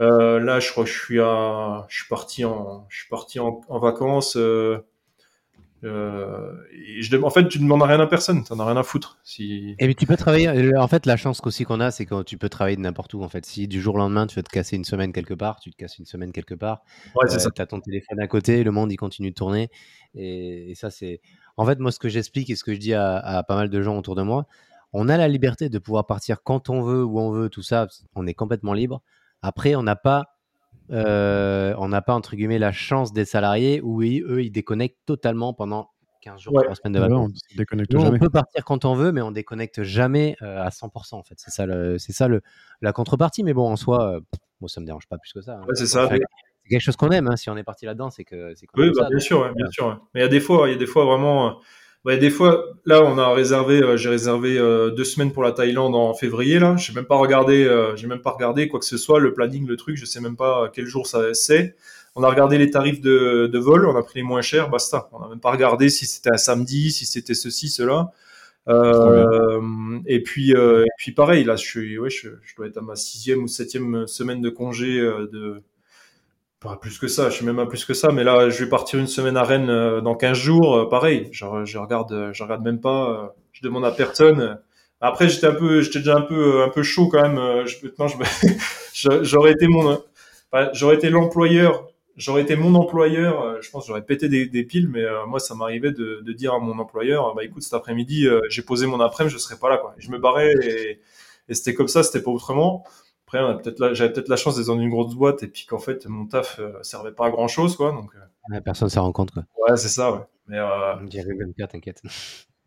Euh, là, je crois que je suis à, je suis parti en, je suis parti en, en vacances. Euh, euh, et je, dem- en fait, tu demandes rien à personne. T'en as rien à foutre. Si Et puis tu peux travailler. euh, En fait, la chance aussi qu'on a, c'est que tu peux travailler de n'importe où. En fait, si du jour au lendemain, tu veux te casser une semaine quelque part, tu te casses une semaine quelque part. ouais, ça. tu as ton téléphone à côté, le monde il continue de tourner. Et, et ça, c'est. En fait, moi, ce que j'explique et ce que je dis à, à pas mal de gens autour de moi, on a la liberté de pouvoir partir quand on veut, où on veut, tout ça. On est complètement libre. Après, on n'a pas. Euh, on n'a pas entre guillemets la chance des salariés où ils- eux ils déconnectent totalement pendant 15 jours, Ouais. 3 semaines de Ouais, vacances. on se déconnecte Nous, on jamais. peut partir quand on veut, mais on déconnecte jamais euh, à 100% en fait. C'est ça, le, c'est ça le, la contrepartie. Mais bon, en soi, euh, moi ça me dérange pas plus que ça. hein. Ouais, c'est ça. Enfin, c'est quelque chose qu'on aime. hein. Si on est parti là-dedans, c'est que c'est qu'on Oui, bah, ça. bien sûr, ouais, euh, bien sûr. Mais il y a des fois, il y a des fois vraiment. Bah, des fois, là, on a réservé, euh, j'ai réservé euh, deux semaines pour la Thaïlande en février. Là, j'ai même pas regardé, euh, j'ai même pas regardé quoi que ce soit, le planning, le truc. Je sais même pas quel jour ça c'est. On a regardé les tarifs de, de vol, on a pris les moins chers, basta. On n'a même pas regardé si c'était un samedi, si c'était ceci, cela. Euh, et puis, euh, et puis pareil, là, je suis, ouais, je, je dois être à ma sixième ou septième semaine de congé euh, de, pas plus que ça, je suis même pas plus que ça, mais là, je vais partir une semaine à Rennes euh, dans 15 jours, euh, pareil, je, regarde, euh, je regarde même pas, je demande à personne. Après, j'étais un peu, j'étais déjà un peu, un peu chaud quand même. Je, maintenant, j'aurais été mon, j'aurais été l'employeur, j'aurais été mon employeur. Je pense, j'aurais pété des, des piles, mais moi, ça m'arrivait de, dire à mon employeur, bah écoute, cet après-midi, j'ai posé mon après-midi, je serai pas là, quoi. Je me barrais et, et c'était comme ça, c'était pas autrement. Après, on a peut-être la- j'avais peut-être la chance d'être dans une grosse boîte et puis qu'en fait, mon taf euh, servait pas à grand chose, quoi. Donc, euh, personne s'en rend compte. Quoi. ouais, c'est ça, ouais. Mais, euh, même pas, t'inquiète.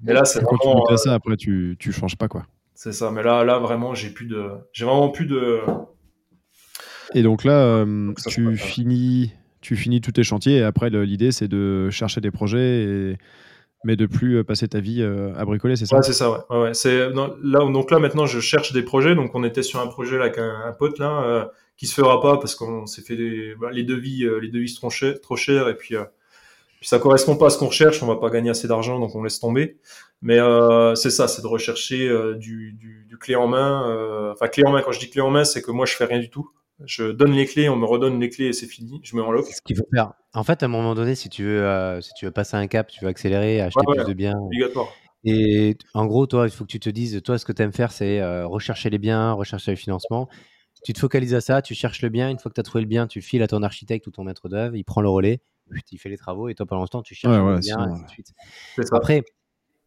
mais là, c'est Quand tu vraiment, à euh, ça, après, tu, tu changes pas, quoi. c'est ça. Mais là, là, vraiment, j'ai plus de, j'ai vraiment plus de, Et donc là, euh, ça, tu finis, tu finis tous tes chantiers et après, l'idée, c'est de chercher des projets, et... mais de plus euh, passer ta vie euh, à bricoler, c'est ça? Ouais, c'est ça, ouais. non, là, donc là maintenant, je cherche des projets. Donc on était sur un projet avec un, pote là euh, qui se fera pas parce qu'on s'est fait bah, les devis, euh, les devis trop chers, et puis, euh, puis ça correspond pas à ce qu'on recherche. On va pas gagner assez d'argent, donc on laisse tomber. Mais euh, c'est ça, c'est de rechercher euh, du, du, clé en main. euh, Enfin clé en main. Quand je dis clé en main, c'est que moi je fais rien du tout. Je donne les clés, on me redonne les clés et c'est fini. Je mets en lock. Ce qu'il faut faire. En fait, à un moment donné, si tu veux, euh, si tu veux passer un cap, tu veux accélérer, acheter Ouais, plus ouais. de biens. Obligatoire. Et en gros, toi, il faut que tu te dises, toi, ce que tu aimes faire, c'est euh, rechercher les biens, rechercher le financement. Tu te focalises à ça, tu cherches le bien. Une fois que tu as trouvé le bien, tu le files à ton architecte ou ton maître d'œuvre, il prend le relais, il fait les travaux et toi, pendant ce temps, tu cherches Ouais, le ouais, bien, et ainsi de suite. C'est ça. Après,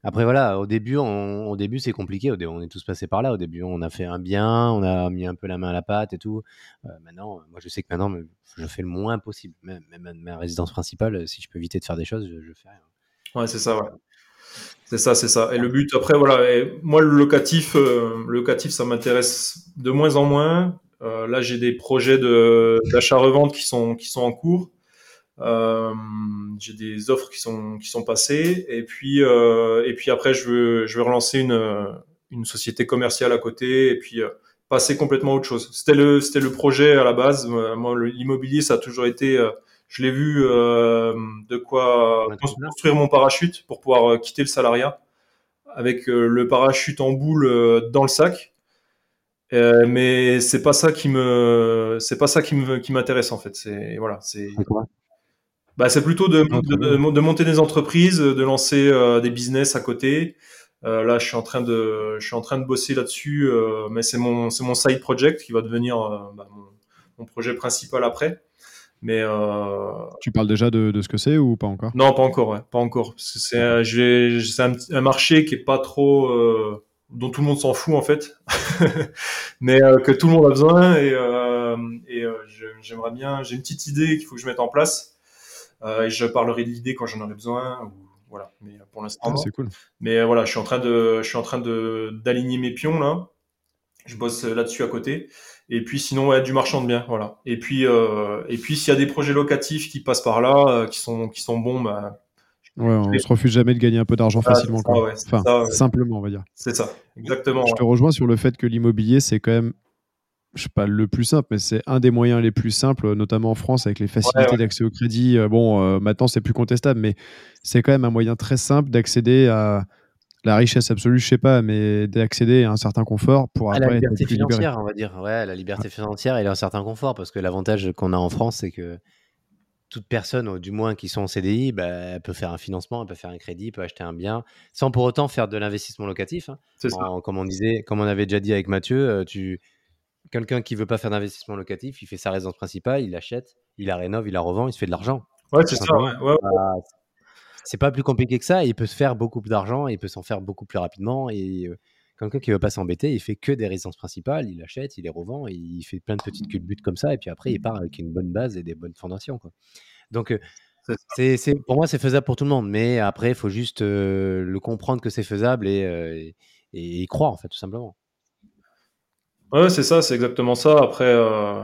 après voilà, au début, on- au début c'est compliqué. On est tous passés par là. Au début, on a fait un bien, on a mis un peu la main à la pâte et tout. Euh, maintenant, moi, je sais que maintenant, je fais le moins possible. Même, ma résidence principale, si je peux éviter de faire des choses, je, je fais rien. Ouais, c'est ça, ouais. C'est ça, c'est ça. Et le but, après, voilà, moi, le locatif, euh, locatif, ça m'intéresse de moins en moins. Euh, là, j'ai des projets d'achat-revente qui sont qui sont en cours. Euh, j'ai des offres qui sont qui sont passées. Et puis euh, et puis après, je veux je veux relancer une une société commerciale à côté. Et puis euh, passer complètement à autre chose. C'était le c'était le projet à la base. Moi, l'immobilier, ça a toujours été euh, je l'ai vu euh, de quoi construire mon parachute pour pouvoir quitter le salariat avec le parachute en boule dans le sac. Euh, mais c'est pas ça qui me c'est pas ça qui me qui m'intéresse en fait. C'est voilà, c'est bah, c'est plutôt de, monter des entreprises, de lancer euh, des business à côté. Euh, là, je suis en train de, je suis en train de bosser là-dessus, euh, mais c'est mon, c'est mon side project qui va devenir bah, mon, mon projet principal après. Mais euh, Tu parles déjà de, de ce que c'est ou pas encore? Non, pas encore, ouais, pas encore. C'est un, marché qui est pas trop, euh, dont tout le monde s'en fout en fait, mais que tout le monde a besoin et, euh, et j'aimerais bien. J'ai une petite idée qu'il faut que je mette en place et je parlerai de l'idée quand j'en aurai besoin. Ou, voilà. Mais pour l'instant, Ah. C'est cool. Mais euh, voilà, je suis en train de, je suis en train de d'aligner mes pions là. Je bosse euh, là-dessus à côté. Et puis sinon, ouais, du marchand de biens, voilà. Et puis, euh, et puis s'il y a des projets locatifs qui passent par là, euh, qui sont, qui sont bons, bah, Ouais, on vais- se refuse jamais de gagner un peu d'argent Ah, facilement. c'est ça, quoi. ouais, c'est enfin, ça, ouais. simplement, on va dire. c'est ça, exactement. Je te rejoins sur le fait que l'immobilier, c'est quand même, je sais pas le plus simple, mais c'est un des moyens les plus simples, notamment en France, avec les facilités ouais. d'accès au crédit. Euh, Bon, euh, maintenant, c'est plus contestable, mais c'est quand même un moyen très simple d'accéder à la richesse absolue, je sais pas, mais d'accéder à un certain confort pour À la après être liberté libéré. financière, on va dire. Ouais, la liberté financière et un certain confort. Parce que l'avantage qu'on a en France, c'est que toute personne, ou du moins qui sont en CDI, bah, elle peut faire un financement, elle peut faire un crédit, peut acheter un bien, sans pour autant faire de l'investissement locatif. hein. C'est ça. En- comme on disait, comme on avait déjà dit avec Mathieu, euh, tu quelqu'un qui veut pas faire d'investissement locatif, il fait sa résidence principale, il l'achète, il la rénove, il la revend, il se fait de l'argent. Ouais, c'est ça. simplement. Ouais, ouais, Bah, c'est pas plus compliqué que ça. Il peut se faire beaucoup d'argent, il peut s'en faire beaucoup plus rapidement. Et euh, quelqu'un qui veut pas s'embêter, il fait que des résidences principales, il achète, il les revend, et il fait plein de petites culbutes comme ça. Et puis après, il part avec une bonne base et des bonnes fondations. Quoi. Donc, euh, C'est pour moi, c'est faisable pour tout le monde. Mais après, il faut juste euh, le comprendre que c'est faisable et, et, et y croire, en fait, tout simplement. Ouais, c'est ça, c'est exactement ça. Après, euh,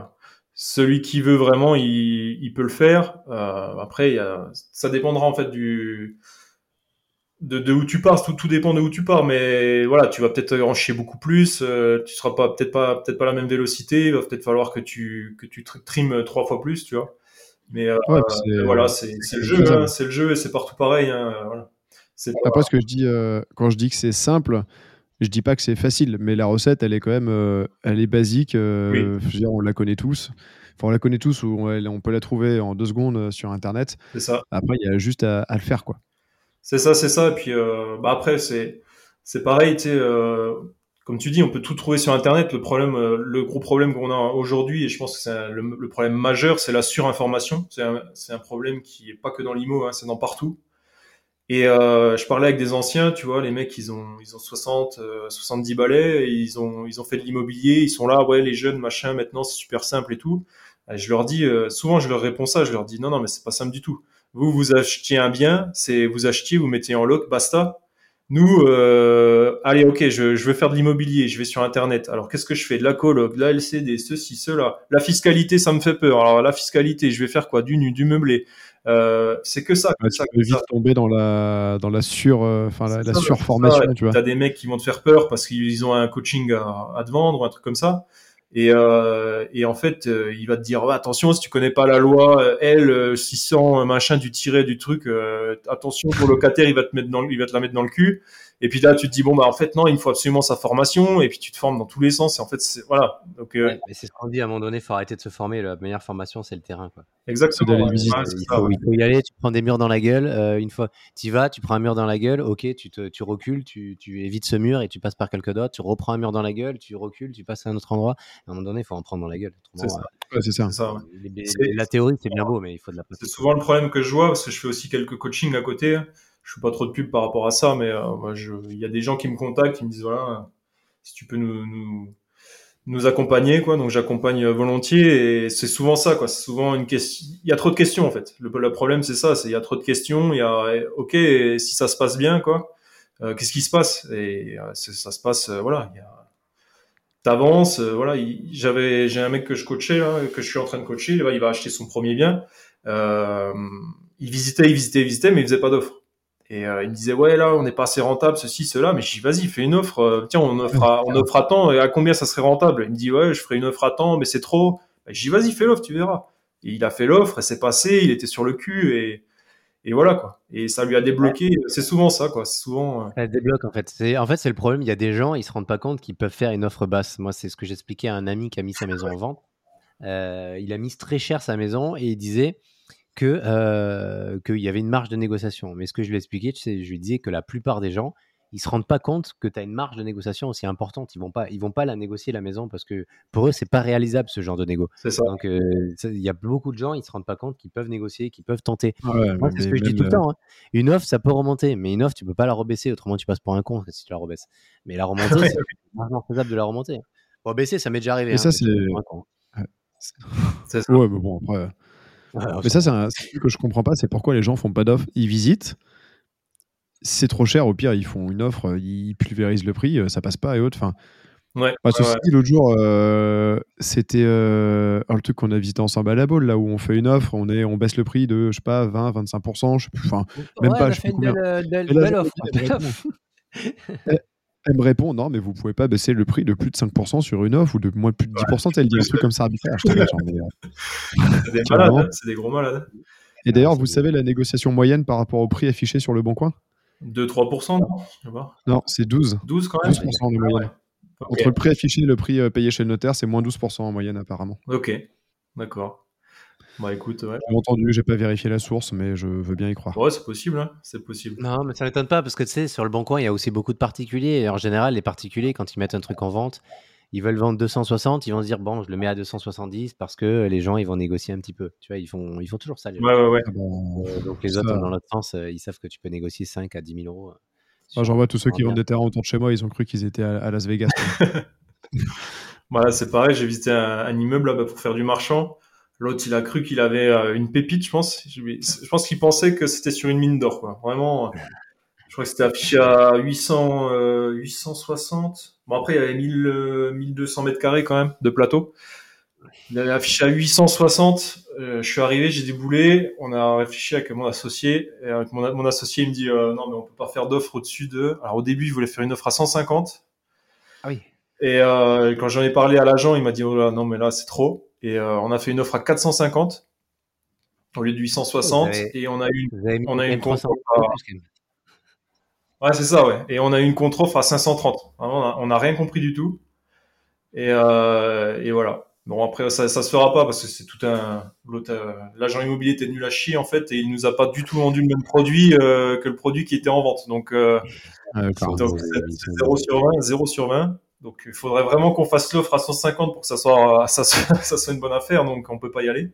celui qui veut vraiment, il, il peut le faire. Euh, après, il y a, ça dépendra en fait du de, de où tu pars. Tout, tout dépend de où tu pars, mais voilà, tu vas peut-être en chier beaucoup plus. euh, tu seras pas peut-être pas peut-être pas la même vélocité. Il va peut-être falloir que tu que tu tr- trimes trois fois plus, tu vois. Mais euh, Ouais, voilà, c'est c'est le jeu, hein, c'est le jeu et c'est partout pareil. Hein, voilà. C'est pas- Après, ce que je dis, quand je dis que c'est simple, je dis pas que c'est facile, mais la recette, elle est quand même, euh, elle est basique. euh, Oui. je veux dire, on la connaît tous. Enfin, on la connaît tous ou on, on peut la trouver en deux secondes euh, sur Internet. c'est ça. Après, il y a juste à, à le faire, quoi. C'est ça, c'est ça. Et puis euh, bah après, c'est c'est pareil, comme tu dis, on peut tout trouver sur Internet. Le problème, le gros problème qu'on a aujourd'hui, et je pense que c'est le, le problème majeur, c'est la surinformation. C'est un, c'est un problème qui est pas que dans l'IMO, hein, c'est dans partout. Et euh, je parlais avec des anciens, tu vois, les mecs, ils ont ils ont 60, euh, 70 balais, ils ont ils ont fait de l'immobilier, ils sont là, ouais, les jeunes, machin, maintenant c'est super simple et tout. Je leur dis, euh, souvent je leur réponds ça, je leur dis non non mais c'est pas simple du tout. Vous, vous achetiez un bien, c'est vous achetiez, vous mettez en loc, basta. Nous, euh, allez, ok, je, je veux faire de l'immobilier, je vais sur Internet. Alors, qu'est-ce que je fais? De la coloc, de la LCD, ceci, cela. La fiscalité, ça me fait peur. Alors, la fiscalité, je vais faire quoi? Du nu, du meublé. Euh, c'est que ça. Ouais, que ça, tu peux que ça. vite tomber dans la, dans la, sur, euh, enfin, la, surformation, ça. tu vois. T'as des mecs qui vont te faire peur parce qu'ils ont un coaching à, à te vendre ou un truc comme ça. Et, euh, et en fait, euh, il va te dire Ouais, attention, si tu connais pas la loi L euh, 600 euh, machin du tiret du truc, euh, attention ton locataire, il va te mettre dans, il va te la mettre dans le cul. Et puis là, tu te dis bon bah en fait non, il me faut absolument sa formation. Et puis tu te formes dans tous les sens. Et en fait, c'est voilà. Donc euh, Ouais, mais c'est ce qu'on dit à un moment donné, il faut arrêter de se former. La meilleure formation, c'est le terrain. Quoi. exactement. ouais, c'est il, ça, faut, ouais. il faut y aller, tu prends des murs dans la gueule. euh, une fois, tu vas, tu prends un mur dans la gueule, ok, tu, te, tu recules, tu, tu évites ce mur et tu passes par quelques d'autres. Tu reprends un mur dans la gueule, tu recules, tu passes à un autre endroit. À un moment donné, il faut en prendre dans la gueule. C'est Ouais, c'est ça. C'est ça. ouais. euh, les- les- C'est- la théorie, c'est bien beau, mais il faut de la C'est pratique. souvent le problème que je vois parce que je fais aussi quelques coachings à côté. Je fais pas trop de pub par rapport à ça, mais euh, il y a des gens qui me contactent, qui me disent voilà, si tu peux nous, nous, nous accompagner, quoi. Donc j'accompagne euh, volontiers et c'est souvent ça, quoi. C'est souvent une question. Il y a trop de questions en fait. Le, problème c'est ça, c'est il y a trop de questions. Il y a eh, ok, si ça se passe bien, quoi. euh, Qu'est-ce qui se passe? Et euh, ça se passe, voilà. A, t'avances, voilà. il- J'avais, j'ai un mec que je coachais là, que je suis en train de coacher. Il va acheter son premier bien. Il visitait, il visitait, il visitait, mais il faisait pas d'offre. Et euh, il me disait ouais là on n'est pas assez rentable ceci cela mais je dis vas-y fais une offre euh, tiens on offre à, on offre à temps et à combien ça serait rentable? Il me dit ouais je ferai une offre à temps mais c'est trop je dis vas-y fais l'offre tu verras et il a fait l'offre et c'est passé il était sur le cul et et voilà quoi et ça lui a débloqué c'est souvent ça quoi c'est souvent euh, Ça débloque en fait. C'est en fait c'est le problème. Il y a des gens, ils se rendent pas compte qu'ils peuvent faire une offre basse. Moi, c'est ce que j'expliquais à un ami qui a mis sa maison en vente. Il a mis très cher sa maison et il disait que euh, qu'il y avait une marge de négociation. Mais ce que je lui expliquais, je lui disais que la plupart des gens, ils se rendent pas compte que tu as une marge de négociation aussi importante. Ils vont pas, ils vont pas la négocier la maison parce que pour eux c'est pas réalisable ce genre de négo. C'est ça. Donc euh, il y a beaucoup de gens, ils se rendent pas compte qu'ils peuvent négocier, qu'ils peuvent tenter. Ouais, Moi, c'est ce que je dis tout le euh, temps. hein. Une offre, ça peut remonter, mais une offre, tu peux pas la rebaisser, autrement tu passes pour un con si tu la rebaisses. Mais la remontée, Ouais. c'est faisable de la remonter. Rebaisser, ça m'est déjà arrivé. Et hein, ça, c'est-. C'est ça. Ouais, mais bon, après. Voilà, Mais ça, c'est un truc que je comprends pas, c'est pourquoi les gens font pas d'offre. Ils visitent, c'est trop cher, au pire, ils font une offre, euh, ils pulvérisent le prix, euh, ça passe pas et autres. Enfin, Ouais, ouais, ceci ouais. dit, l'autre jour, euh, c'était euh, le truc qu'on a visité ensemble à la Baule, là où on fait une offre, on, est, on baisse le prix de, je sais pas, 20, 25%, je sais plus, enfin, Même Ouais, pas, je sais plus une combien. belle, belle- là, belle offre. Elle me répond, non, mais vous pouvez pas baisser le prix de plus de 5% sur une offre ou de moins de plus de 10%, elle dit un truc comme ça arbitraire. Euh, C'est des malades, hein, c'est des gros malades. Et d'ailleurs, vous savez la négociation moyenne par rapport au prix affiché sur le bon coin? 2-3%, non c'est 12. 12 quand même 12% de moyenne. Entre le prix affiché et le prix euh, payé chez le notaire, c'est moins 12% en moyenne apparemment. Ok, d'accord. Bah écoute, ouais. J'ai entendu, j'ai pas vérifié la source, mais je veux bien y croire. Ouais, c'est possible, hein. c'est possible. Non, mais ça m'étonne pas parce que tu sais, sur le bon coin, il y a aussi beaucoup de particuliers. Et en général, les particuliers, quand ils mettent un truc en vente, ils veulent vendre 260, ils vont se dire bon, je le mets à 270 parce que les gens, ils vont négocier un petit peu. Tu vois, ils font, ils font toujours ça. Les gens. Ouais, ouais, ouais. Ah Euh, donc les ça- autres, dans l'autre sens, euh, ils savent que tu peux négocier 5 à 10 000 euros. euh, Moi, sur- J'en vois tous ceux qui vendent des terrains autour de chez moi, ils ont cru qu'ils étaient à, Las Vegas. Voilà, c'est pareil, j'ai visité un, un immeuble là-bas pour faire du marchand. L'autre, il a cru qu'il avait euh, une pépite, je pense. Je, pense qu'il pensait que c'était sur une mine d'or, quoi. Vraiment, euh, je crois que c'était affiché à 800, euh, 860. Bon, après, il y avait 1000, euh, 1200 mètres carrés quand même de plateau. Il avait affiché à 860. Euh, je suis arrivé, j'ai déboulé. On a réfléchi avec mon associé. Et avec mon, mon associé, il me dit non, mais on peut pas faire d'offre au-dessus de. Alors, au début, il voulait faire une offre à 150. Ah oui. Et quand j'en ai parlé à l'agent, il m'a dit oh là, non mais là c'est trop. Et euh, on a fait une offre à 450 au lieu de 860 Vous avez- et on a eu On a une même 300 contre- euros de plus, quand même. ouais c'est ça ouais et on a eu une contre-offre à 530. Vraiment, on n'a rien compris du tout. Et, euh, et voilà. Bon après ça ça se fera pas parce que c'est tout un euh, l'agent immobilier était nul à chier en fait et il nous a pas du tout vendu le même produit euh, que le produit qui était en vente. Donc euh, Ah, d'accord. Donc, vous c'est avez mis c'est ça. 0 sur 20, 0 sur 20. Donc, il faudrait vraiment qu'on fasse l'offre à 150 pour que ça soit, ça, soit, ça soit une bonne affaire. Donc, on peut pas y aller.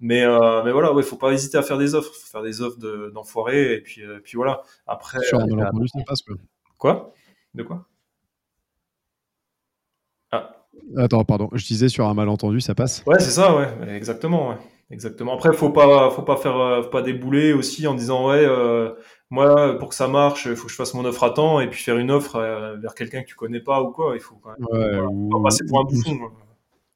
Mais, euh, mais voilà, ouais, faut pas hésiter à faire des offres. Faut faire des offres de- d'enfoirés. et puis, euh, puis voilà. Après, Sur un euh, malentendu, ça passe. Quoi. quoi? De quoi? Ah, Attends, pardon, je disais sur un malentendu, ça passe? ouais, c'est ça, ouais, exactement, ouais. Exactement. Après, faut pas, faut pas faire, euh, faut pas débouler aussi en disant ouais, euh, moi pour que ça marche, il faut que je fasse mon offre à temps et puis faire une offre euh, vers quelqu'un que tu connais pas ou quoi. Il faut quand même Ouais, Voilà. ou, pas passer pour un ou- bouffon.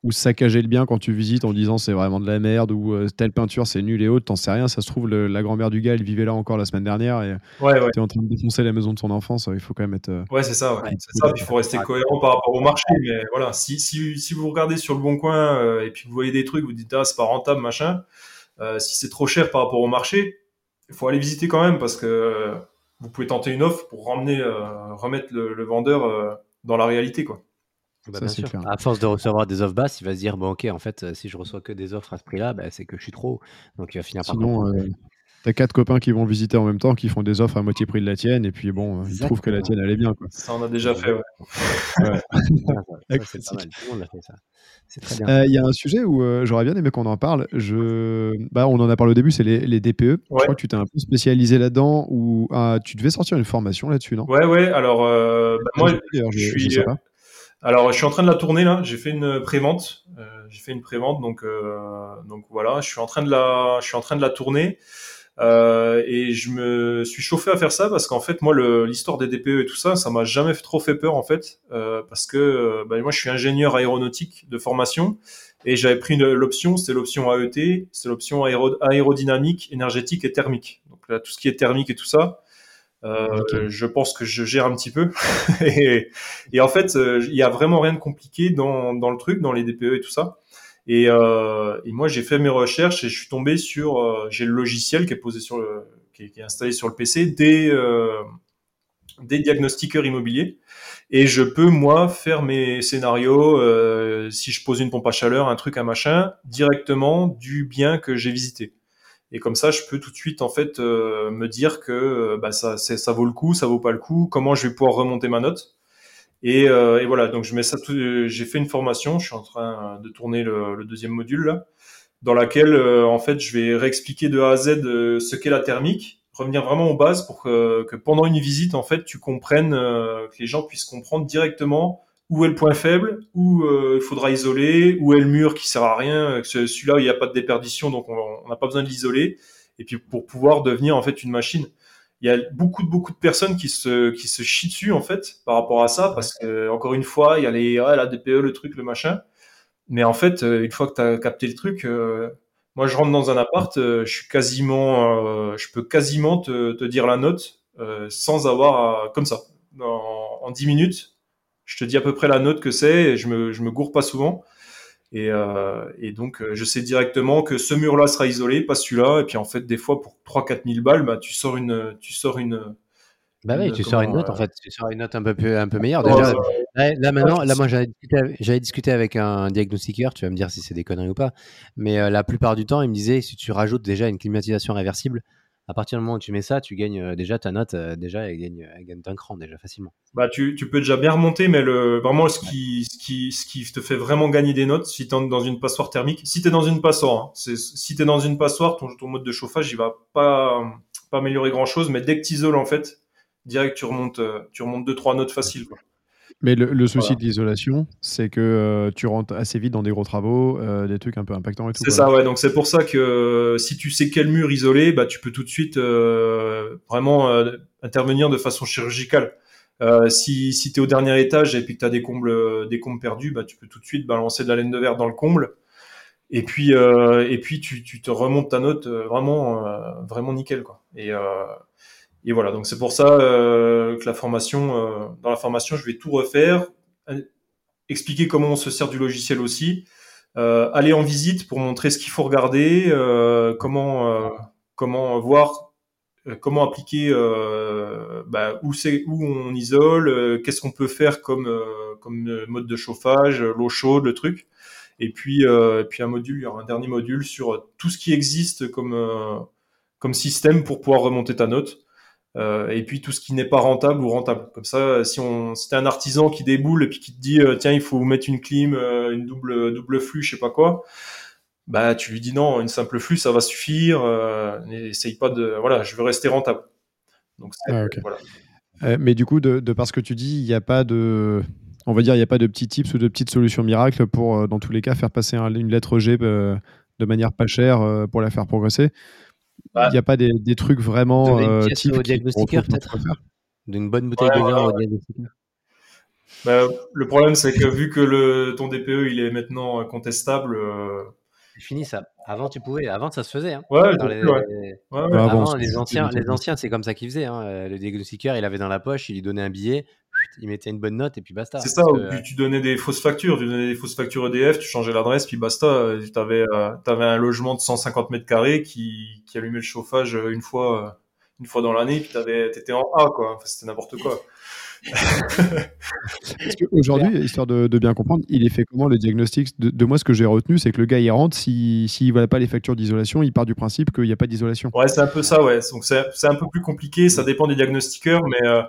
ou saccager le bien quand tu visites en disant c'est vraiment de la merde ou euh, telle peinture c'est nul et autres, t'en sais rien. Ça se trouve, le- la grand-mère du gars, elle vivait là encore la semaine dernière et Ouais, ouais. t'es en train de défoncer la maison de son enfance. Il faut quand même être. euh, Ouais, c'est ça, c'est il faut rester cohérent par rapport au marché. Mais voilà, si, si, si vous regardez sur le bon coin et puis vous voyez des trucs, vous dites ah c'est pas rentable, machin. si c'est trop cher par rapport au marché, il faut aller visiter quand même parce que euh, vous pouvez tenter une offre pour ramener, euh, remettre le, le vendeur euh, dans la réalité, quoi. Bah, Ça, bien c'est sûr. clair. À force de recevoir des offres basses, il va se dire bon, ok, en fait, si je reçois que des offres à ce prix-là, bah, c'est que je suis trop. Donc il va finir par Sinon, euh, t'as quatre copains qui vont visiter en même temps, qui font des offres à moitié prix de la tienne, et puis bon, euh, ils trouvent que la tienne est bien. Quoi. Ça on a déjà fait. Ouais. C'est classique. pas mal. Tout le monde a fait ça. C'est très bien. Euh, Il y a un sujet où euh, j'aurais bien aimé qu'on en parle. Je... Bah, on en a parlé au début, c'est les, les DPE. Je crois que tu t'es un peu spécialisé là-dedans, ou ah, tu devais sortir une formation là-dessus, non? Ouais, ouais. Alors euh, bah, moi, je, suis, sais pas. Alors, je suis en train de la tourner là. J'ai fait une prévente. Euh, j'ai fait une prévente, donc euh, donc voilà. Je suis en train de la, je suis en train de la tourner. Euh, et je me suis chauffé à faire ça parce qu'en fait, moi, l'histoire des DPE et tout ça, ça m'a jamais trop fait peur en fait, euh, parce que euh, bah, moi, je suis ingénieur aéronautique de formation et j'avais pris l'option, c'était l'option AET, c'est l'option aéro- aérodynamique, énergétique et thermique. Donc là, tout ce qui est thermique et tout ça, euh, je pense que je gère un petit peu. et, et en fait, euh, il y a vraiment rien de compliqué dans, dans le truc, dans les DPE et tout ça. Et, euh, et moi, j'ai fait mes recherches et je suis tombé sur, euh, j'ai le logiciel qui est posé sur le, qui est, installé sur le PC des euh, des diagnostiqueurs immobiliers et je peux moi faire mes scénarios euh, si je pose une pompe à chaleur, un truc, un machin, directement du bien que j'ai visité. Et comme ça, je peux tout de suite en fait me dire que bah, ça, ça vaut le coup, ça vaut pas le coup. Comment je vais pouvoir remonter ma note et, et, voilà, donc je mets ça. J'ai fait une formation. Je suis en train de tourner le, le deuxième module là dans laquelle euh, en fait je vais réexpliquer de A à Z euh, ce qu'est la thermique, revenir vraiment aux bases pour que, que pendant une visite en fait tu comprennes, euh, que les gens puissent comprendre directement où est le point faible, où il faudra isoler, où est le mur qui sert à rien, que celui-là il n'y a pas de déperdition donc on n'a pas besoin de l'isoler, et puis pour pouvoir devenir en fait une machine. Il y a beaucoup de beaucoup de personnes qui se qui se chient dessus en fait par rapport à ça parce que encore une fois il y a les la DPE le truc le machin mais en fait, euh, une fois que tu as capté le truc, euh, moi je rentre dans un appart, euh, je suis quasiment, je peux quasiment te, te dire la note sans avoir comme ça. En, en 10 minutes, je te dis à peu près la note que c'est et je me, je me gourre pas souvent. Et, euh, et, donc, je sais directement que ce mur-là sera isolé, pas celui-là. Et puis, en fait, des fois, pour 3-4 000 balles, bah, tu sors une, tu sors une, bah oui, tu sors une note en fait, tu sors une note un peu, un peu meilleure. Déjà, là, maintenant, là moi j'avais discuté, discuté, avec un diagnostiqueur, tu vas me dire si c'est des conneries ou pas, mais euh, la plupart du temps il me disait si tu rajoutes déjà une climatisation réversible, à partir du moment où tu mets ça, tu gagnes euh, déjà ta note, euh, déjà elle gagne, elle gagne d'un cran déjà facilement. Bah tu, tu, peux déjà bien remonter, mais le, vraiment ce qui, ce, qui, ce qui te fait vraiment gagner des notes, si tu es dans une passoire thermique, si tu es dans une passoire, hein, si tu es dans une passoire, ton, ton mode de chauffage il va pas, pas améliorer grand chose, mais dès que tu isoles en fait, direct, tu remontes, euh, tu remontes deux, trois notes faciles. Mais le, souci de l'isolation, c'est que euh, tu rentres assez vite dans des gros travaux, euh, des trucs un peu impactants et tout. C'est ça, ouais. Donc c'est pour ça que si tu sais quel mur isoler, bah, tu peux tout de suite vraiment intervenir de façon chirurgicale. si si tu es au dernier étage et puis que tu as des combles, des combles perdus, bah, tu peux tout de suite balancer de la laine de verre dans le comble. Et puis, et puis tu, tu, te remontes ta note vraiment, vraiment nickel. Quoi. Et, et voilà, donc c'est pour ça euh, que la formation, euh, dans la formation, je vais tout refaire, euh, expliquer comment on se sert du logiciel aussi, aller en visite pour montrer ce qu'il faut regarder, comment comment voir, comment appliquer, bah, où c'est où on isole, qu'est-ce qu'on peut faire comme comme mode de chauffage, l'eau chaude, le truc. Et puis, et puis un module, il y aura un dernier module sur tout ce qui existe comme, comme système pour pouvoir remonter ta note. Euh, et puis tout ce qui n'est pas rentable ou rentable. Comme ça, si on, si t'es un artisan qui déboule et puis qui te dit euh, tiens il faut mettre une clim, euh, une double double flux, je sais pas quoi, bah tu lui dis non, une simple flux ça va suffire. N'essaye pas de voilà, je veux rester rentable. Donc ah, voilà. mais du coup, de, de par ce que tu dis, il n'y a pas de on va dire, il n'y a pas de petits tips ou de petites solutions miracles pour, dans tous les cas, faire passer une lettre G de manière pas chère pour la faire progresser. Il n'y a pas des, des trucs vraiment euh, type au diagnostiqueur peut-être D'une bonne bouteille de vin au diagnostiqueur bah, Le problème, c'est que vu que le, ton DPE il est maintenant contestable. Euh... C'est fini ça. Avant, tu pouvais. Avant, ça se faisait. Hein. Ouais, les... Ouais. avant, les anciens, les anciens, c'est comme ça qu'ils faisaient. Hein. Le diagnostiqueur, il avait dans la poche, il lui donnait un billet, il mettait une bonne note et puis basta. C'est ça. tu donnais des fausses factures, tu donnais des fausses factures EDF, tu changeais l'adresse, puis basta. Tu avais, euh, avais, un logement de 150 mètres carrés qui, qui allumait le chauffage une fois, une fois dans l'année, puis tu étais en A, quoi. Enfin, c'était n'importe quoi. Aujourd'hui, histoire de, bien comprendre, il est fait comment le diagnostic de, moi, ce que j'ai retenu, c'est que le gars, il rentre, s'il si, ne voit pas les factures d'isolation, il part du principe qu'il n'y a pas d'isolation. Ouais, c'est un peu ça, ouais. Donc c'est un peu plus compliqué, ça dépend des diagnostiqueurs, mais, euh,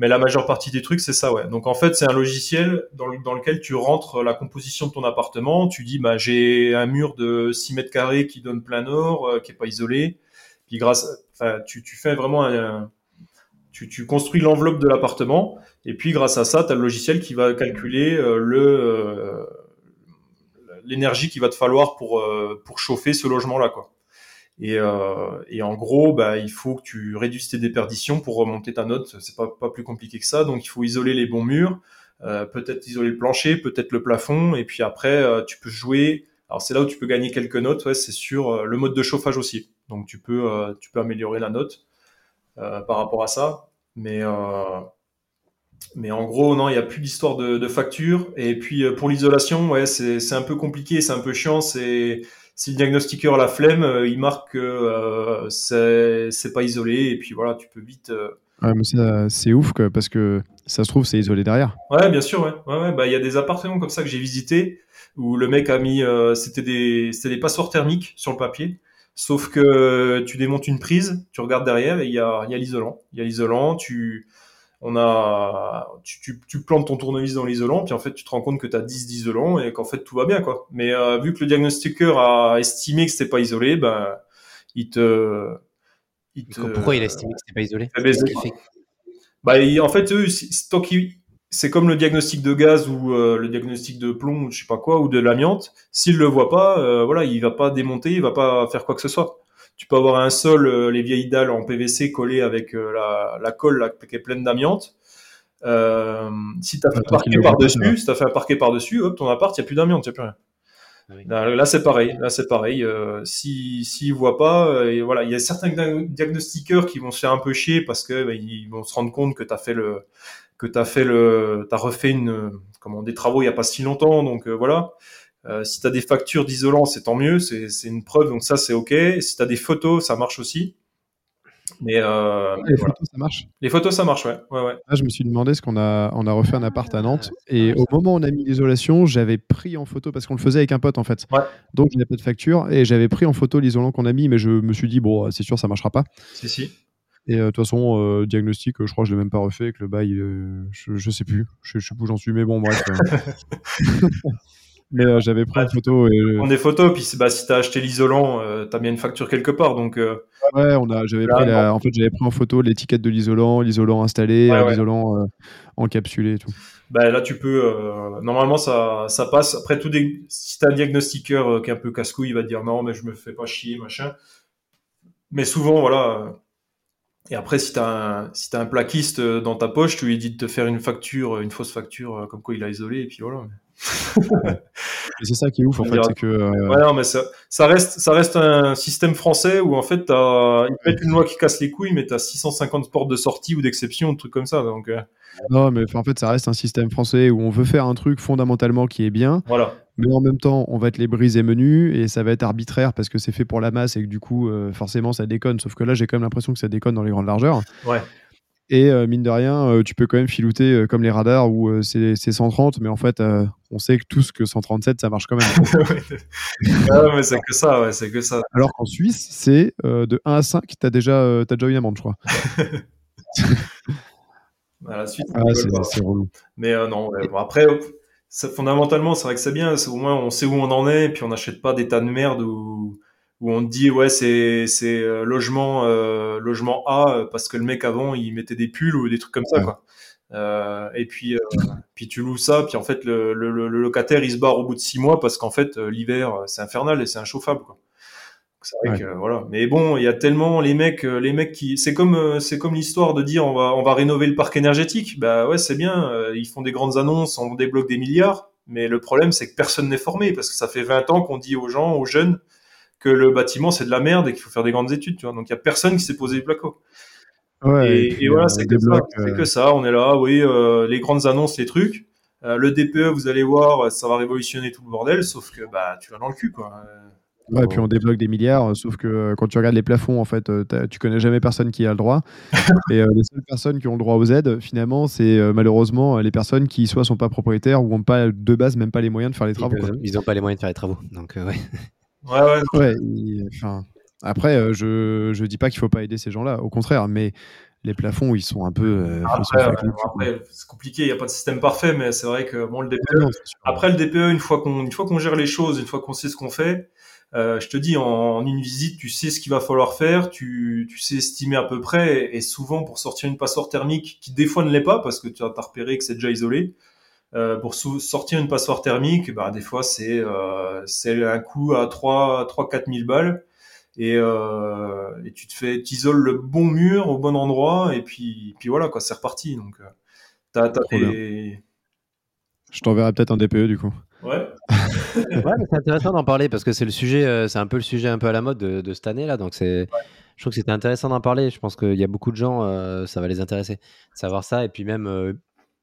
mais la majeure partie des trucs, c'est ça, ouais. Donc en fait, c'est un logiciel dans, lequel tu rentres la composition de ton appartement, tu dis, bah, j'ai un mur de 6 mètres carrés qui donne plein nord, euh, qui est pas isolé, puis grâce, tu, tu fais vraiment un tu, construis l'enveloppe de l'appartement, et puis grâce à ça, tu as le logiciel qui va calculer euh, euh, l'énergie qu'il va te falloir pour, chauffer ce logement-là. quoi. Et, et, en gros, bah, il faut que tu réduises tes déperditions pour remonter ta note. C'est pas, pas plus compliqué que ça. Donc, il faut isoler les bons murs, peut-être isoler le plancher, peut-être le plafond. Et puis après, tu peux jouer. Alors, c'est là où tu peux gagner quelques notes. Ouais, c'est sur le mode de chauffage aussi. Donc, tu peux, améliorer la note par rapport à ça. Mais, euh, en gros, non, il n'y a plus d'histoire de, de facture. Et puis euh, pour l'isolation, ouais, c'est un peu compliqué, c'est un peu chiant. Si le diagnostiqueur a la flemme, euh, il marque que euh, c'est pas isolé. Et puis voilà, tu peux vite. Ouais, mais c'est ouf que, parce que ça se trouve, c'est isolé derrière. Ouais, bien sûr, ouais. ouais, ouais bah, il y a des appartements comme ça que j'ai visités où le mec a mis, c'était des, des passoires thermiques sur le papier. Sauf que tu démontes une prise, tu regardes derrière et il y a, il y a l'isolant. Il y a l'isolant, tu, on a, tu, tu, tu plantes ton tournevis dans l'isolant, puis en fait, tu te rends compte que tu as 10 d'isolant et qu'en fait, tout va bien, quoi. Mais euh, vu que le diagnostiqueur a estimé que c'était pas isolé, ben, il te, il te... Pourquoi il a estimé que c'était pas isolé? Bah, en fait, eux, c'est comme le diagnostic de gaz ou euh, le diagnostic de plomb, ou je sais pas quoi, ou de l'amiante. S'il le voit pas, euh, voilà, il va pas démonter, il va pas faire quoi que ce soit. Tu peux avoir un sol, euh, les vieilles dalles en PVC collées avec la, la, colle qui est pleine d'amiante. si tu as fait un parquet par-dessus, si as fait un parquet par-dessus, hop, ton appart, il n'y a plus d'amiante, il n'y a plus rien. Ah là, c'est pareil. Là, c'est pareil. Euh, si s'ils voient pas, et voilà, il y a certains diagnostiqueurs qui vont se faire un peu chier parce que bah, ils vont se rendre compte que tu as fait le que t'as fait le t'as refait une comment des travaux il y a pas si longtemps donc voilà euh, si tu as des factures d'isolant, c'est tant mieux, c'est une preuve, donc ça c'est ok. Si tu as des photos, ça marche aussi. Mais euh, les photos, ça marche? Les photos, ça marche, ouais. ouais, ouais. Là, je me suis demandé ce qu'on a, on a refait un appart à Nantes, et au moment où on a mis l'isolation, j'avais pris en photo parce qu'on le faisait avec un pote en fait. Ouais. Donc je n'avais pas de facture et j'avais pris en photo l'isolant qu'on a mis, mais je me suis dit bon, c'est sûr, ça marchera pas. Si si. Et de toute façon, diagnostic, je crois que je l'ai même pas refait, avec le bail, je, je, sais plus, je, je sais plus où j'en suis, mais bon, bref. Mais euh, j'avais pris une photo. Et... On des photos, puis bah, si t'as acheté l'isolant, euh, t'as bien une facture quelque part. Donc, euh, Ouais, on a, j'avais pris, en fait, j'avais pris en photo l'étiquette de l'isolant, l'isolant installé, l'isolant encapsulé et tout. Bah, là, tu peux. normalement, ça, ça passe. Après, tout des... si t'as un diagnostiqueur qui est un peu casse-couille, il va te dire non, mais je me fais pas chier, machin. Mais souvent, voilà. Et après, si tu as, un, si as un plaquiste dans ta poche, tu lui dis de te faire une facture, une fausse facture, comme quoi il a isolé, et puis voilà c'est ça qui est ouf en fait, c'est que. Euh, ouais, non, mais ça, ça, reste, ça reste un système français où en fait, t'as, il peut être une loi qui casse les couilles, mais tu as 650 portes de sortie ou d'exception, un truc comme ça. Donc. Euh. Non, mais en fait, ça reste un système français où on veut faire un truc fondamentalement qui est bien. Voilà. Mais en même temps, on va te les briser menus et ça va être arbitraire parce que c'est fait pour la masse et que du coup, euh, forcément, ça déconne. Sauf que là, j'ai quand même l'impression que ça déconne dans les grandes largeurs. Ouais. Et euh, mine de rien, euh, tu peux quand même filouter euh, comme les radars où c'est 130, mais en fait, on sait que tout ce que 137, ça marche quand même. ah, mais c'est que ça, ouais, c'est que ça. Alors qu'en Suisse, c'est de 1 à 5, tu as, déjà, as déjà une amende, je crois. à la suite, ah, c'est relou. Mais non, après, fondamentalement, c'est vrai que c'est bien. Au moins, on sait où on en est, et puis on n'achète pas des tas de merde ou où on te dit ouais c'est c'est euh, logement euh, logement A euh, parce que le mec avant il mettait des pulls ou des trucs comme ça quoi. Euh, et puis puis tu loues ça puis en fait le, le, le, locataire il se barre au bout de six mois parce qu'en fait l'hiver c'est infernal et c'est inchauffable quoi. C'est vrai que voilà. Mais bon, il y a tellement les mecs, les mecs qui, c'est comme, c'est comme l'histoire de dire on va, on va rénover le parc énergétique. Bah ouais, c'est bien. Ils font des grandes annonces, on débloque des milliards. Mais le problème, c'est que personne n'est formé parce que ça fait 20 ans qu'on dit aux gens, aux jeunes, que le bâtiment c'est de la merde et qu'il faut faire des grandes études, tu vois. Donc il y a personne qui s'est posé du placo. et, voilà, euh, c'est que, ça, euh. que ça. On est là, oui, euh, les grandes annonces, les trucs. le DPE, vous allez voir, ça va révolutionner tout le bordel, sauf que bah tu vas dans le cul, quoi. Ouais, et puis on débloque des milliards, sauf que quand tu regardes les plafonds, en fait, tu connais jamais personne qui a le droit. et les seules personnes qui ont le droit aux aides, finalement, c'est malheureusement les personnes qui soit sont pas propriétaires ou ont pas de base même pas les moyens de faire les travaux. Ils n'ont pas les moyens de faire les travaux, donc ouais. Ouais, ouais. ouais enfin, après, euh, je je dis pas qu'il faut pas aider ces gens-là, au contraire, mais les plafonds, ils sont un peu. Euh, après, c'est compliqué, il n'y a pas de système parfait, mais c'est vrai que bon, le DPE. après, le DPE, une fois qu'on une fois qu'on gère les choses, une fois qu'on sait ce qu'on fait, euh, je te dis, en, une visite, tu sais ce qu'il va falloir faire, tu, tu sais estimer à peu près, et, souvent pour sortir une passoire thermique qui des fois ne l'est pas parce que tu as repéré que c'est déjà isolé, euh, pour sortir une passoire thermique, bah, des fois c'est euh, c'est un coût à 3 3 4 000 balles et, euh, et tu te fais t'isoles le bon mur au bon endroit et puis puis voilà quoi c'est reparti donc t'as, t'as tes... Je t'enverrai peut-être un DPE du coup. Ouais. ouais c'est intéressant d'en parler parce que c'est le sujet, c'est un peu le sujet un peu à la mode de, de cette année là, donc c'est. Je trouve que c'était intéressant d'en parler. Je pense qu'il y a beaucoup de gens, euh, ça va les intéresser, de savoir ça. Et puis même,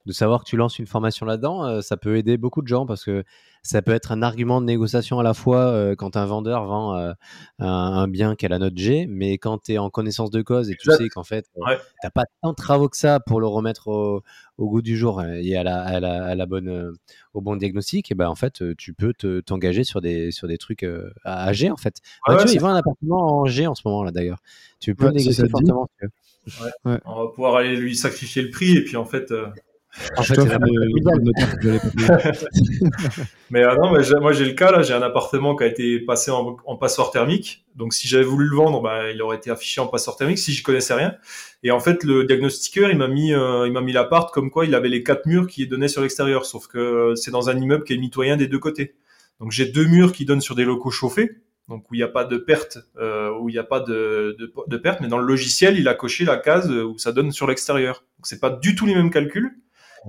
de savoir que tu lances une formation là-dedans, euh, ça peut aider beaucoup de gens parce que ça peut être un argument de négociation à la fois euh, quand un vendeur vend euh, un, un bien qui a la note G, mais quand tu es en connaissance de cause et tu Exact. sais qu'en fait, euh, Ouais. t'as pas tant de travaux que ça pour le remettre au, au goût du jour euh, et à la, à la, à la bonne, euh, au bon diagnostic, et ben en fait, tu peux te- t'engager sur des, sur des trucs euh, à, G en fait. Ouais, Mathieu, ouais, il vend un appartement en G en ce moment là d'ailleurs. Tu peux négocier te fortement. si tu veux. On va pouvoir aller lui sacrifier le prix et puis en fait. Euh, En fait. Mais euh, non, mais moi j'ai le cas là, j'ai un appartement qui a été passé en, en passeport thermique. Donc si j'avais voulu le vendre, bah, il aurait été affiché en passeport thermique si je connaissais rien. Et en fait, le diagnostiqueur, il m'a mis, euh, il m'a mis l'appart comme quoi il avait les quatre murs qui donnaient sur l'extérieur. Sauf que c'est dans un immeuble qui est mitoyen des deux côtés. Donc j'ai deux murs qui donnent sur des locaux chauffés, donc où il n'y a pas de perte, euh, où il n'y a pas de, de, de perte. Mais dans le logiciel, il a coché la case où ça donne sur l'extérieur. Donc c'est pas du tout les mêmes calculs.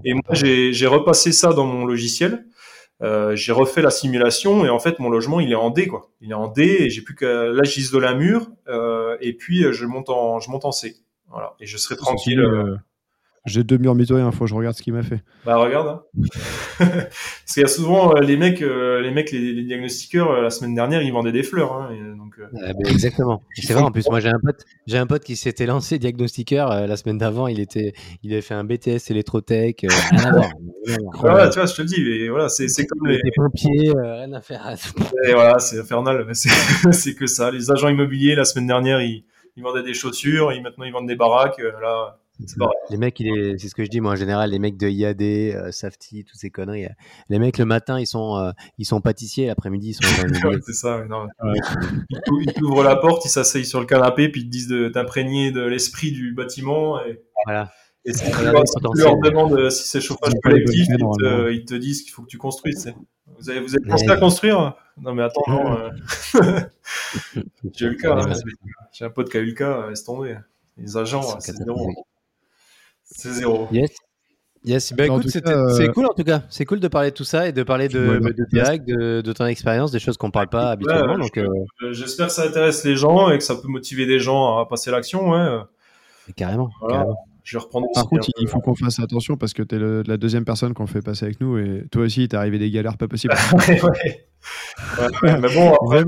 Et moi, j'ai repassé ça dans mon logiciel. Euh, j'ai refait la simulation et en fait mon logement il est en D quoi. Il est en D et j'ai plus qu'à là j'isole un mur euh, et puis euh, je monte en je monte en C. Voilà et je serai tranquille. euh. Euh, J'ai deux murs mitoyens, faut que je regarde ce qu'il m'a fait. Bah regarde. hein. Parce qu'il y a souvent euh, les mecs euh, les mecs les, les diagnostiqueurs euh, la semaine dernière ils vendaient des fleurs hein, et donc euh, Ah, ben, exactement. C'est vrai. En plus, moi, j'ai un pote, j'ai un pote qui s'était lancé diagnostiqueur euh, la semaine d'avant. Il était, il avait fait un BTS électrotech. euh, rien à voir. Voilà, tu vois je te le dis mais voilà c'est comme les était pompier, euh, rien à faire. et voilà c'est infernal c'est c'est que ça les agents immobiliers la semaine dernière ils ils vendaient des chaussures et maintenant ils vendent des baraques euh, là c'est. Les mecs, il est, c'est ce que je dis moi en général, les mecs de IAD, euh, Safety, toutes ces conneries. euh, Les mecs le matin ils sont, euh, ils sont pâtissiers, l'après-midi ils sont dans le Ouais, c'est ça, non. Ils t'ou- ils t'ouvrent la porte, ils s'asseyent sur le canapé, puis ils te disent de t'imprégner de l'esprit du bâtiment. Et, Voilà. et si tu leur, demandes euh, si c'est chauffage collectif, ils te, ils te disent qu'il faut que tu construises. Vous avez, vous avez Mais- pensé à construire Non, mais attends, non. J'ai eu le cas. Hein, c'est- J'ai un pote qui a eu le cas, laisse tomber. Les agents, C'est ouais, c'est zéro. C'est. Yes. Yes, bah écoute, cas, euh, c'est cool en tout cas. C'est cool de parler de tout ça et de parler de, Ouais, de, de direct, de, de ton expérience, des choses qu'on parle pas habituellement. ouais, donc, je- euh, Euh, J'espère que ça intéresse les gens et que ça peut motiver des gens à passer l'action. Ouais. carrément. Voilà. carrément. Je vais reprendre Par contre, il faut qu'on fasse attention parce que tu es la deuxième personne qu'on fait passer avec nous et toi aussi, il t'est arrivé des galères pas possibles. ouais, ouais. Ouais, ouais, mais bon, après,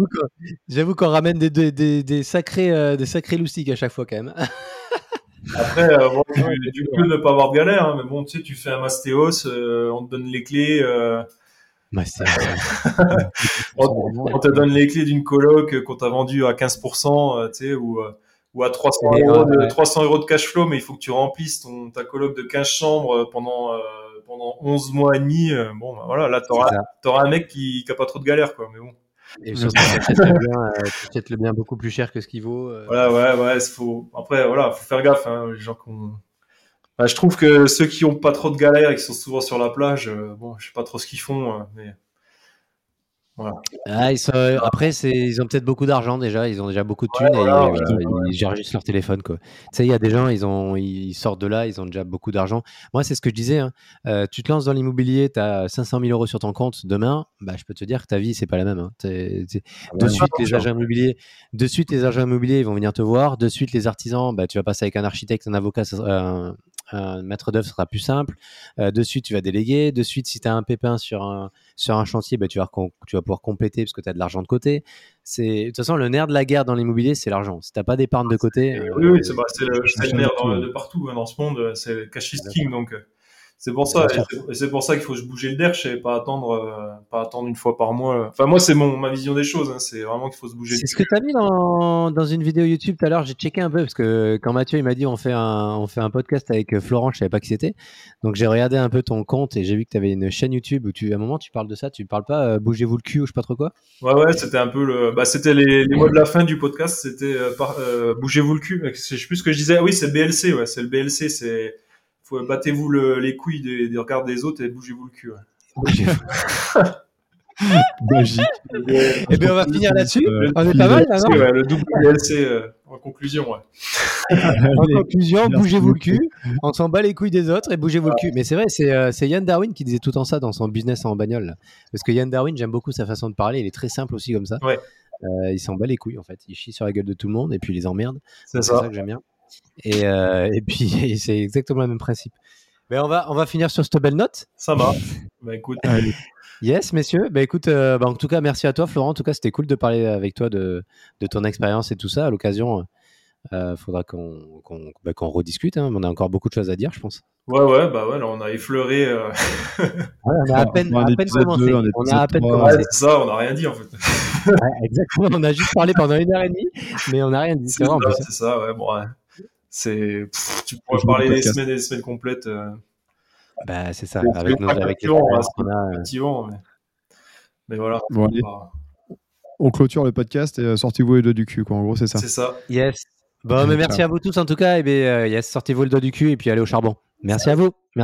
J'avoue qu'on- ramène des, des, des, des sacrés, euh, des sacrés loustiques à chaque fois quand même. après euh, bon, du, du coup, ne pas avoir de galère, hein, mais bon, tu sais, tu fais un mastéos, euh, on te donne les clés, euh, Ouais, on, on te donne les clés d'une coloc euh, qu'on t'a vendue à 15%, euh, tu sais, ou, ou à 300 Ouais, euros, de, ouais. 300 euros de cash flow, mais il faut que tu remplisses ton, ta coloc de 15 chambres pendant, euh, pendant 11 mois et demi. bon, bah, voilà, là, t'auras, un mec qui, qui a pas trop de galère, quoi, mais bon. Et surtout, le bien, euh, le bien beaucoup plus cher que ce qu'il vaut. euh. Voilà, ouais, ouais, il faut, après, voilà, faut faire gaffe, hein, les gens qu'on, Enfin, je trouve que ceux qui ont pas trop de galères et qui sont souvent sur la plage, euh, bon, je sais pas trop ce qu'ils font, euh, mais Ah, ils sont- Après, ils ont peut-être beaucoup d'argent déjà, ils ont déjà beaucoup de thunes et voilà, euh, ouais. ils gèrent juste leur téléphone. Quoi. Tu sais, il y a des gens, ils, ont... ils sortent de là, ils ont déjà beaucoup d'argent. Moi, c'est ce que je disais. hein. Euh, tu te lances dans l'immobilier, tu as 500 000 euros sur ton compte demain, bah, je peux te dire que ta vie, c'est pas la même. hein. T'es- De suite, les agents immobiliers, de suite, les agents immobiliers, ils vont venir te voir. De suite, les artisans, bah, tu vas passer avec un architecte, un avocat, un, un maître d'œuvre, sera plus simple. Euh, de suite, tu vas déléguer. De suite, si tu as un pépin sur un, sur un chantier, bah, tu, vas, tu vas pouvoir compléter parce que tu as de l'argent de côté. C'est de toute façon le nerf de la guerre dans l'immobilier, c'est l'argent. Si t'as pas d'épargne de côté, Et euh, oui, oui, c'est c'est le, nerf de partout hein, dans ce monde, euh, c'est le cash is king, donc euh, c'est pour ça, c'est- pour ça qu'il faut se bouger le derche et pas attendre, euh, pas attendre une fois par mois. Enfin, moi, c'est mon ma vision des choses, hein, c'est vraiment qu'il faut se bouger. c'est ce que tu as mis dans, dans une vidéo YouTube tout à l'heure. J'ai checké un peu parce que quand Mathieu il m'a dit on fait un, on fait un podcast avec euh, Florent, je savais pas qui c'était. Donc j'ai regardé un peu ton compte et j'ai vu que tu avais une chaîne YouTube où tu, à un moment tu parles de ça. Tu parles pas euh, bougez-vous le cul ou je sais pas trop quoi? Ouais, ouais, c'était un peu le, bah, c'était les, les mots de la fin du podcast, c'était euh, bougez-vous le cul. Je sais plus ce que je disais. Ah oui, c'est BLC, ouais, c'est le BLC, c'est battez-vous le, les couilles des, des regards des autres et bougez-vous le cul. Ouais. Magique. Eh bien on va finir là-dessus. Euh, On est pas mal là, non Ouais, le double BLC euh, en conclusion, ouais. En conclusion, bougez-vous le cul, on s'en bat les couilles des autres et bougez-vous le cul. Mais c'est vrai, c'est euh, c'est Yann Darwin qui disait tout le temps ça dans son business en bagnole. là. Parce que Yann Darwin, j'aime beaucoup sa façon de parler, il est très simple aussi comme ça. Ouais. Euh, il s'en bat les couilles en fait, il chie sur la gueule de tout le monde et puis il les emmerde. C'est C'est ça ça. que j'aime bien. Et, euh, et puis c'est exactement le même principe. Ben, on, va, on va finir sur cette belle note. Ça va. bah écoute. Allez. Yes, messieurs. Ben, écoute, euh, bah, en tout cas, merci à toi, Florent. En tout cas, c'était cool de parler avec toi de, de ton expérience et tout ça. À l'occasion, il faudra qu'on qu'on bah, qu'on rediscute. hein. On a encore beaucoup de choses à dire, je pense. Ouais, ouais, bah ouais, là, on a effleuré. euh, on a à peine, à commencé. deux, en on a à peine commencé. ouais, c'est ça, on n'a rien dit en fait. Ouais, exactement. On a juste parlé pendant une heure et demie, mais on n'a rien dit. C'est ça, c'est ça, ouais. Bon, ouais. C'est. Tu pourrais parler des semaines et des semaines complètes. Euh, Bah, c'est ça. Avec nos, avec les hein, a. euh, mais. Mais voilà. Bon, on clôture le podcast et euh, sortez-vous les deux du cul, quoi. En gros, c'est ça. C'est ça. Yes. Bon, mais merci à vous tous en tout cas. Et bien, euh, yes, sortez-vous le doigt du cul et puis allez au charbon. Merci à vous.